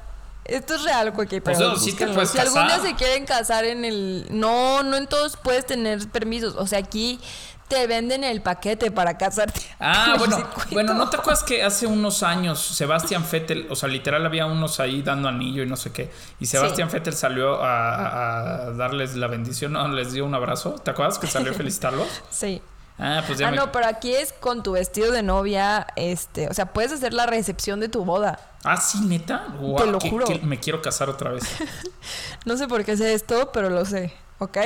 Speaker 1: Esto es real, Cueque.
Speaker 5: Pues
Speaker 1: pero
Speaker 5: no, sí te puedes
Speaker 1: Si algún día
Speaker 5: casar.
Speaker 1: se quieren casar en el... No, no en todos puedes tener permisos. O sea, aquí te venden el paquete para casarte.
Speaker 5: Ah, bueno, bueno, ¿no te acuerdas que hace unos años Sebastián Vettel, o sea, literal había unos ahí dando anillo y no sé qué, y Sebastián Vettel salió a, darles la bendición, no, les dio un abrazo, ¿te acuerdas que salió a felicitarlos?
Speaker 1: Sí.
Speaker 5: Ah, pues ya
Speaker 1: Ah,
Speaker 5: me...
Speaker 1: no, pero aquí es con tu vestido de novia, este, o sea, puedes hacer la recepción de tu boda.
Speaker 5: Ah, sí, neta. Guau,
Speaker 1: lo
Speaker 5: que-
Speaker 1: juro.
Speaker 5: que me quiero casar otra vez.
Speaker 1: No sé por qué sé esto, pero lo sé, ¿ok?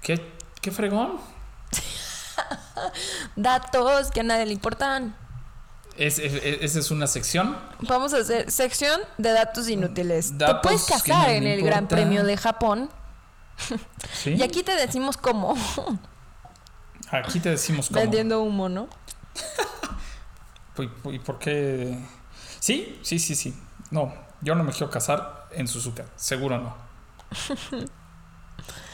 Speaker 5: ¿Qué, qué fregón?
Speaker 1: Datos que a nadie le importan.
Speaker 5: Es, es- es- esa es una sección.
Speaker 1: Vamos a hacer sección de datos inútiles.
Speaker 5: Datos
Speaker 1: Te puedes casar en el Gran. Premio de Japón.
Speaker 5: ¿Sí?
Speaker 1: Y aquí te decimos cómo.
Speaker 5: Aquí te decimos cómo.
Speaker 1: Vendiendo humo, ¿no?
Speaker 5: ¿Y, y por qué? Sí, sí, sí, sí. No, yo no me quiero casar en Suzuka. Seguro no.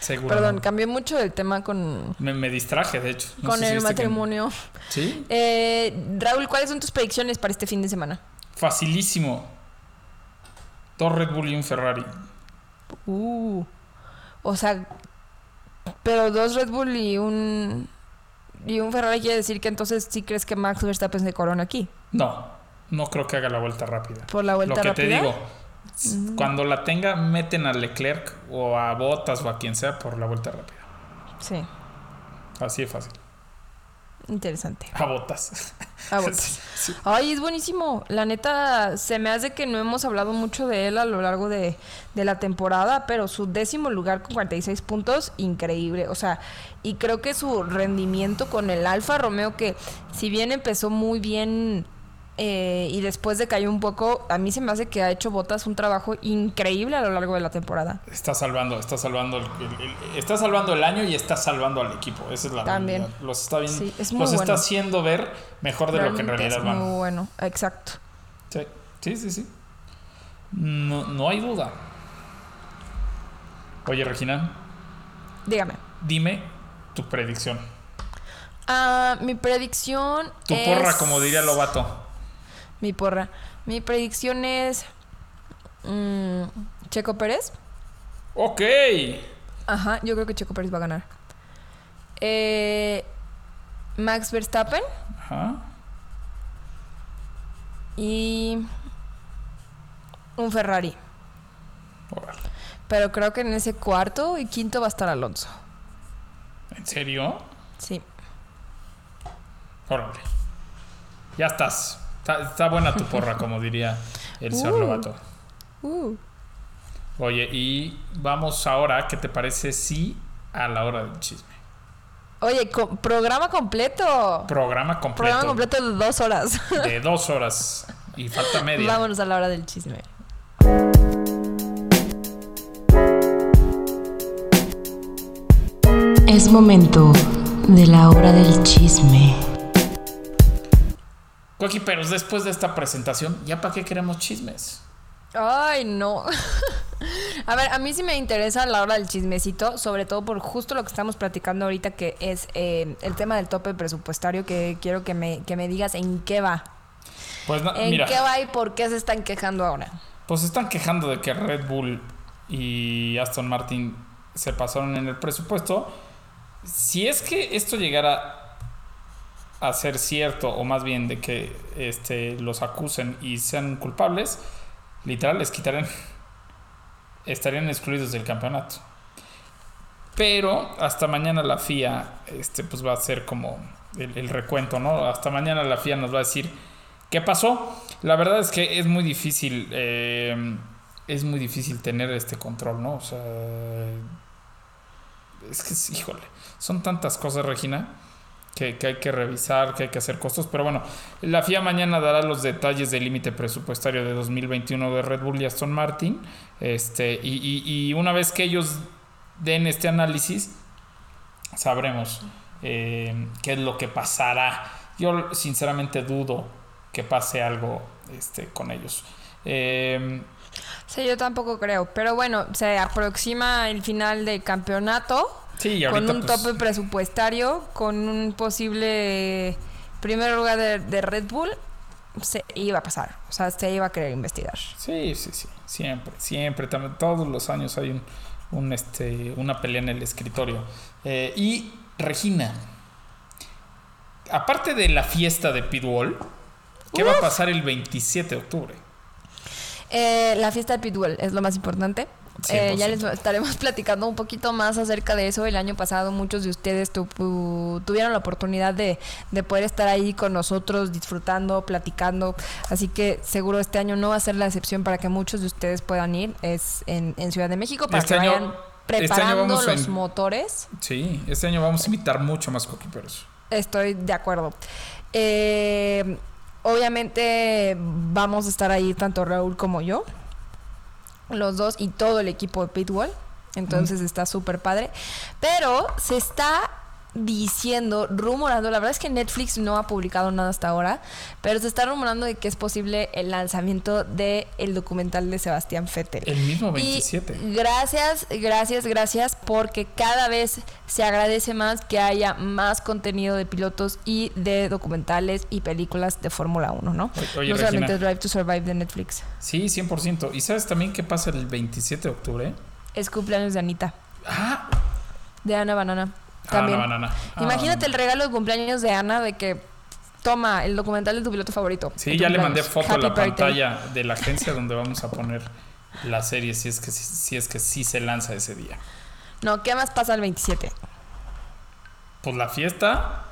Speaker 5: Seguro
Speaker 1: Perdón,
Speaker 5: no.
Speaker 1: cambié mucho el tema con,
Speaker 5: Me, me distraje, de hecho. No
Speaker 1: con
Speaker 5: si
Speaker 1: el
Speaker 5: que-
Speaker 1: matrimonio.
Speaker 5: Sí,
Speaker 1: Eh, Raúl, ¿cuáles son tus predicciones para este fin de semana?
Speaker 5: facilísimo. Dos Red Bull y un Ferrari.
Speaker 1: Uh, o sea, pero dos Red Bull y un y un Ferrari quiere decir que entonces sí crees que Max Verstappen se corona aquí.
Speaker 5: No, No creo que haga la vuelta rápida.
Speaker 1: ¿Por la vuelta
Speaker 5: Lo que
Speaker 1: rápida?
Speaker 5: te digo, cuando la tenga, meten a Leclerc o a Bottas o a quien sea por la vuelta rápida.
Speaker 1: Sí,
Speaker 5: Así de fácil.
Speaker 1: interesante.
Speaker 5: A Bottas.
Speaker 1: Ah, Bottas.
Speaker 5: Sí.
Speaker 1: Ay, es buenísimo. La neta, se me hace que no hemos hablado mucho de él a lo largo de, de la temporada, pero su décimo lugar con 46 puntos, increíble. O sea, y creo que su rendimiento con el Alfa Romeo, que si bien empezó muy bien eh, y después decayó un poco, a mí se me hace que ha hecho Botas un trabajo increíble a lo largo de la temporada.
Speaker 5: Está salvando, está salvando el, el- el- está salvando el año y está salvando al equipo. Esa es la
Speaker 1: También.
Speaker 5: realidad. Los está viendo,
Speaker 1: Sí, es muy
Speaker 5: los está haciendo ver mejor de lo que en realidad
Speaker 1: es
Speaker 5: van.
Speaker 1: Muy bueno, exacto.
Speaker 5: Sí, sí, sí. sí. No, no hay duda. Oye, Regina,
Speaker 1: Dígame.
Speaker 5: dime tu predicción.
Speaker 1: Ah, mi predicción
Speaker 5: Tu
Speaker 1: es...
Speaker 5: porra, como diría Lobato.
Speaker 1: Mi porra. Mi predicción es. mm, Checo Pérez.
Speaker 5: Ok.
Speaker 1: Ajá, yo creo que Checo Pérez va a ganar. Eh, Max Verstappen
Speaker 5: Ajá.
Speaker 1: y. Un Ferrari.
Speaker 5: Órale.
Speaker 1: Pero creo que en ese cuarto y quinto va a estar Alonso.
Speaker 5: ¿En serio?
Speaker 1: Sí.
Speaker 5: Órale. Ya estás. Está, está buena tu porra, como diría el señor
Speaker 1: Uh.
Speaker 5: Lobato.
Speaker 1: Uh.
Speaker 5: Oye, y vamos ahora, ¿qué te parece si a la hora del chisme?
Speaker 1: Oye, co- programa completo.
Speaker 5: Programa completo,
Speaker 1: Programa completo de dos horas.
Speaker 5: de dos horas y falta media.
Speaker 1: Vámonos a la hora del chisme.
Speaker 6: Es momento de la hora del chisme.
Speaker 5: Coqui, pero después de esta presentación, ¿ya para qué queremos chismes?
Speaker 1: Ay, no. A ver, a mí sí me interesa la hora del chismecito, sobre todo por justo lo que estamos platicando ahorita, que es eh, el tema del tope presupuestario, que quiero que me, que me digas en qué va.
Speaker 5: Pues na-
Speaker 1: ¿En
Speaker 5: mira,
Speaker 1: qué va y por qué se están quejando ahora?
Speaker 5: pues se están quejando de que Red Bull y Aston Martin se pasaron en el presupuesto. Si es que esto llegara a ser cierto, o más bien de que este, los acusen y sean culpables, literal les quitarían, estarían excluidos del campeonato. Pero hasta mañana la FIA este, pues va a hacer como el, recuento, ¿no? Hasta mañana la FIA nos va a decir qué pasó. La verdad es que es muy difícil, eh, es muy difícil tener este control, ¿no? O sea, es que, híjole, son tantas cosas, Regina, que, que hay que revisar, que hay que hacer costos. Pero bueno, la FIA mañana dará los detalles del límite presupuestario de 2021 de Red Bull y Aston Martin. Este, y, y- y una vez que ellos den este análisis, sabremos eh, qué es lo que pasará. Yo sinceramente dudo que pase algo este, con ellos. Eh,
Speaker 1: Sí, yo tampoco creo, pero bueno, se aproxima el final del campeonato
Speaker 5: sí,
Speaker 1: con un
Speaker 5: pues,
Speaker 1: tope presupuestario, con un posible primer lugar de, de Red Bull, se iba a pasar, o sea, se iba a querer investigar.
Speaker 5: Sí, sí, sí, siempre, siempre, también, todos los años hay un, un, este, una pelea en el escritorio. Eh, y Regina, aparte de la fiesta de Pitbull, ¿qué va a pasar el 27 de octubre?
Speaker 1: Eh, la fiesta de Pitbull es lo más importante. Eh, ya
Speaker 5: 100%.
Speaker 1: les estaremos platicando un poquito más acerca de eso. El año pasado muchos de ustedes tu- tu- tuvieron la oportunidad de, de poder estar ahí con nosotros, disfrutando, platicando. Así que seguro este año no va a ser la excepción para que muchos de ustedes puedan ir. Es en, en Ciudad de México para
Speaker 5: Este
Speaker 1: que
Speaker 5: año-
Speaker 1: vayan
Speaker 5: este
Speaker 1: preparando los
Speaker 5: en-
Speaker 1: motores.
Speaker 5: Sí, este año vamos a invitar mucho más coquiperos.
Speaker 1: Estoy de acuerdo. Eh, obviamente vamos a estar ahí tanto Raúl como yo. Los dos y todo el equipo de Pitbull. Entonces está súper padre. Pero se está diciendo, rumorando, la verdad es que Netflix no ha publicado nada hasta ahora, pero se está rumorando de que es posible el lanzamiento del el documental de Sebastián Vettel.
Speaker 5: El mismo
Speaker 1: Y
Speaker 5: 27.
Speaker 1: gracias, gracias, gracias, porque cada vez se agradece más que haya más contenido de pilotos y de documentales y películas de Fórmula 1, ¿no?
Speaker 5: Oye,
Speaker 1: no solamente
Speaker 5: Regina.
Speaker 1: Drive to Survive de Netflix.
Speaker 5: Sí, 100%. ¿Y sabes también qué pasa el 27 de octubre?
Speaker 1: Es cumpleaños de Anita,
Speaker 5: Ah,
Speaker 1: de Ana Banana.
Speaker 5: Ah,
Speaker 1: También.
Speaker 5: Ah,
Speaker 1: Imagínate el regalo de cumpleaños de Ana de que Toma, el documental de tu piloto favorito.
Speaker 5: Sí, ya le mandé foto a
Speaker 1: Happy
Speaker 5: la
Speaker 1: birthday.
Speaker 5: pantalla de la agencia donde vamos a poner la serie si es que si es que sí se lanza ese día.
Speaker 1: No, ¿qué más pasa el 27?
Speaker 5: Pues la fiesta,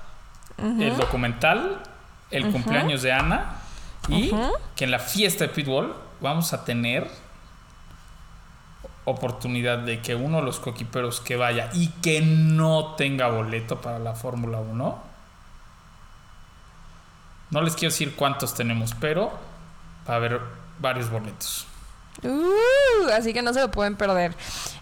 Speaker 5: el documental, el cumpleaños de Ana y que en la fiesta de Pitbull vamos a tener oportunidad de que uno de los coquiperos que vaya y que no tenga boleto para la Fórmula 1. No les quiero decir cuántos tenemos, pero va a haber varios boletos.
Speaker 1: Uh, así que no se lo pueden perder.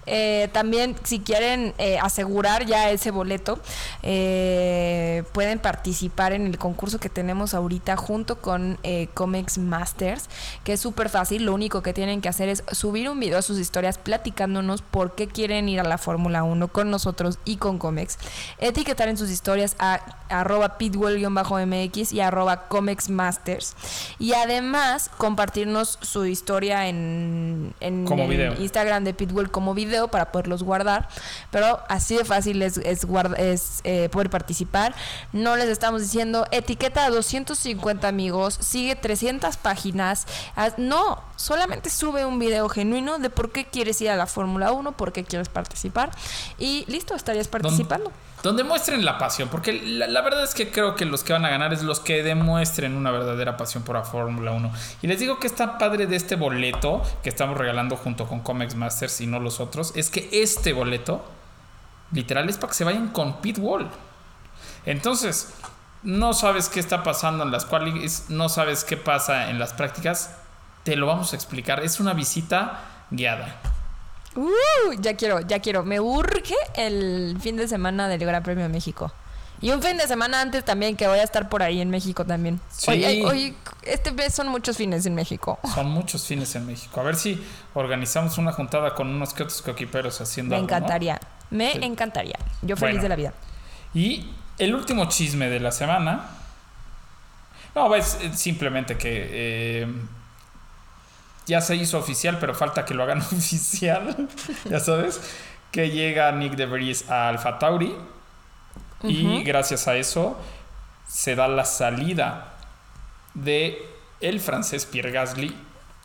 Speaker 1: Eh, también, si quieren eh, asegurar ya ese boleto, eh, pueden participar en el concurso que tenemos ahorita junto con Comics Masters, que es súper fácil. Lo único que tienen que hacer es subir un video a sus historias platicándonos por qué quieren ir a la Fórmula 1 con nosotros y con Comex. Etiquetar en sus historias a arroba pitbull-mx y arroba Comex Masters. Y además compartirnos su historia en, en
Speaker 5: Como
Speaker 1: el
Speaker 5: video.
Speaker 1: Instagram de Pitbull como video para poderlos guardar. Pero así de fácil es, es, guarda- es, eh, poder participar. No les estamos diciendo etiqueta a 250 amigos, sigue 300 páginas. Haz- No, solamente sube un video genuino de por qué quieres ir a la Fórmula 1, por qué quieres participar. Y listo, estarías participando.
Speaker 5: Donde muestren la pasión, porque la, verdad es que creo que los que van a ganar es los que demuestren una verdadera pasión por la Fórmula 1. Y les digo que está padre de este boleto que estamos regalando junto con Comex Masters y no los otros, es que este boleto literal es para que se vayan con Pitbull. Entonces, no sabes qué está pasando en las qualis, no sabes qué pasa en las prácticas, te lo vamos a explicar. Es una visita guiada.
Speaker 1: Uh, ya quiero, ya quiero. Me urge el fin de semana del Gran Premio de México. Y un fin de semana antes también, que voy a estar por ahí en México también.
Speaker 5: Sí.
Speaker 1: Hoy, hoy- este mes son muchos fines en México.
Speaker 5: Son muchos fines en México. A ver si organizamos una juntada con unos que otros coquiperos haciendo
Speaker 1: Me
Speaker 5: algo, ¿no?
Speaker 1: encantaría. Me
Speaker 5: Sí.
Speaker 1: encantaría. Yo feliz
Speaker 5: Bueno.
Speaker 1: de la vida.
Speaker 5: Y el último chisme de la semana. No, es simplemente que eh, ya se hizo oficial, pero falta que lo hagan oficial. ya sabes. Que llega Nick de Vries a Alfa Tauri. Y gracias a eso se da la salida de el francés Pierre Gasly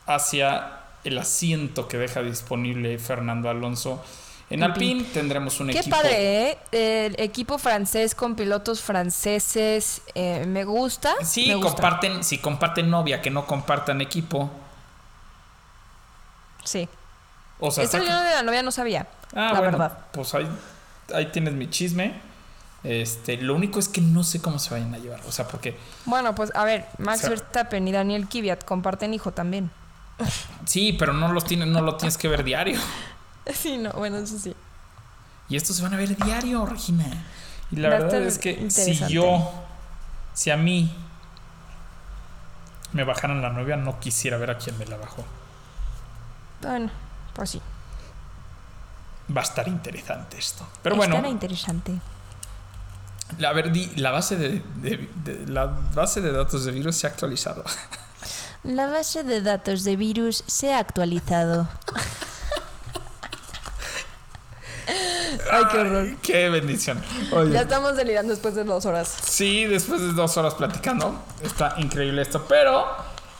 Speaker 5: hacia el asiento que deja disponible Fernando Alonso. En Alpine tendremos un
Speaker 1: Qué
Speaker 5: equipo.
Speaker 1: padre, ¿eh? El equipo francés con pilotos franceses. eh, me gusta.
Speaker 5: Sí,
Speaker 1: me gusta.
Speaker 5: comparten, si comparten novia, que no compartan equipo.
Speaker 1: Sí.
Speaker 5: O sea,
Speaker 1: Esto yo de la novia no sabía.
Speaker 5: ah,
Speaker 1: la
Speaker 5: bueno,
Speaker 1: verdad.
Speaker 5: pues ahí, ahí tienes mi chisme. Este, lo único es que no sé cómo se vayan a llevar. O sea, porque
Speaker 1: Bueno, pues a ver, Max
Speaker 5: O sea-
Speaker 1: Verstappen y Daniel Kvyat comparten hijo también.
Speaker 5: sí, pero no los tienes, no lo tienes que ver diario.
Speaker 1: Sí, no, bueno, eso sí.
Speaker 5: Y estos se van a ver diario, Regina. Y la
Speaker 1: Va
Speaker 5: verdad es que si yo, si a mí me bajaran la novia, no quisiera ver a quién me la bajó.
Speaker 1: Bueno, pues sí.
Speaker 5: Va a estar interesante esto. Pero bueno,
Speaker 1: Estará interesante.
Speaker 5: a ver, di, la base de, de- de- la base de datos de virus se ha actualizado.
Speaker 1: La base de datos de virus se ha actualizado. Ay, qué horror.
Speaker 5: Qué bendición. Oye,
Speaker 1: Ya estamos delirando después de dos horas.
Speaker 5: Sí, después de dos horas platicando. Está increíble esto. Pero,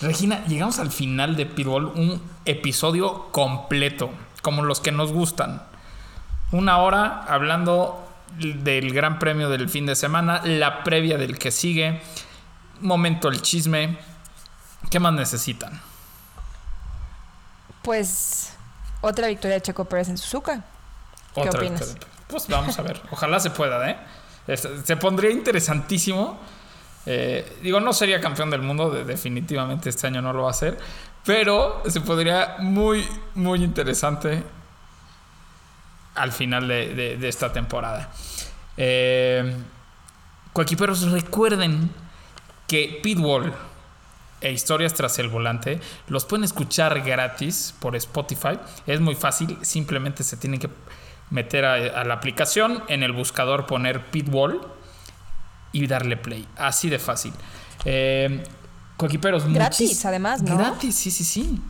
Speaker 5: Regina, llegamos al final de Pitbull. Un episodio completo. Como los que nos gustan. Una hora hablando del gran premio del fin de semana. La previa del que sigue. Momento el chisme. ¿Qué más necesitan?
Speaker 1: Pues otra victoria de Checo Pérez en Suzuka. ¿Qué
Speaker 5: Otra
Speaker 1: opinas?
Speaker 5: victoria. Pues vamos a ver. Ojalá se pueda, ¿eh? Es- Se pondría interesantísimo. Eh, digo, no sería campeón del mundo, de- definitivamente este año no lo va a hacer. Pero se podría muy, muy interesante al final de, de- esta temporada. Eh, recuerden que Pitbull e Historias tras el volante los pueden escuchar gratis por Spotify. Es muy fácil, simplemente se tienen que meter a, a la aplicación, en el buscador poner Pitbull y darle play. Así de fácil. Eh, coequiperos,
Speaker 1: Gratis, además, ¿no?
Speaker 5: Gratis, sí, sí, sí.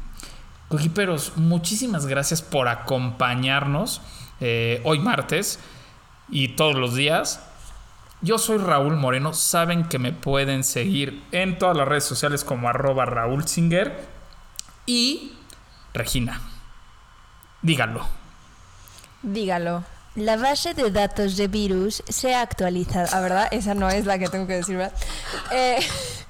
Speaker 5: Coequiperos, muchísimas gracias por acompañarnos eh, hoy martes y todos los días. Yo soy Raúl Moreno. Saben que me pueden seguir en todas las redes sociales como arroba Raúl Singer. Y Regina, díganlo.
Speaker 1: Dígalo. La base de datos de virus se ha actualizado. Ah, ¿verdad? Esa no es la que tengo que decir, ¿verdad? Eh,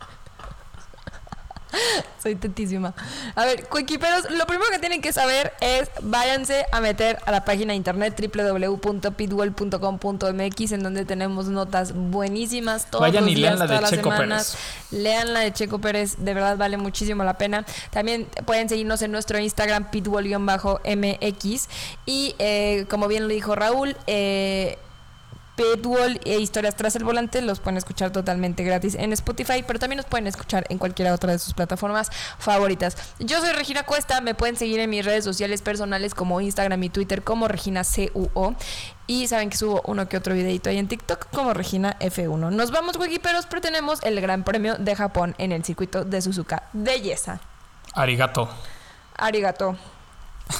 Speaker 1: Soy tetísima. A ver, cuequiperos, lo primero que tienen que saber es váyanse a meter a la página de internet www.pitwell.com.mx en donde tenemos notas buenísimas todos
Speaker 5: Vayan
Speaker 1: los
Speaker 5: y
Speaker 1: días,
Speaker 5: lean la de
Speaker 1: todas las
Speaker 5: Checo
Speaker 1: semanas. Lean la de Checo Pérez, de verdad vale muchísimo la pena. También pueden seguirnos en nuestro Instagram pitwell-mx y eh, como bien lo dijo Raúl, eh, Pitbull e Historias tras el volante los pueden escuchar totalmente gratis en Spotify, pero también nos pueden escuchar en cualquiera otra de sus plataformas favoritas. Yo soy Regina Cuesta, me pueden seguir en mis redes sociales personales como Instagram y Twitter como Regina CUO y saben que subo uno que otro videito ahí en TikTok como Regina F1. Nos vamos, Wikiperos, pero tenemos el Gran Premio de Japón en el circuito de Suzuka. Belleza.
Speaker 5: Arigato.
Speaker 1: Arigato.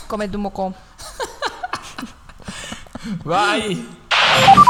Speaker 1: Come tu moco.
Speaker 5: Bye.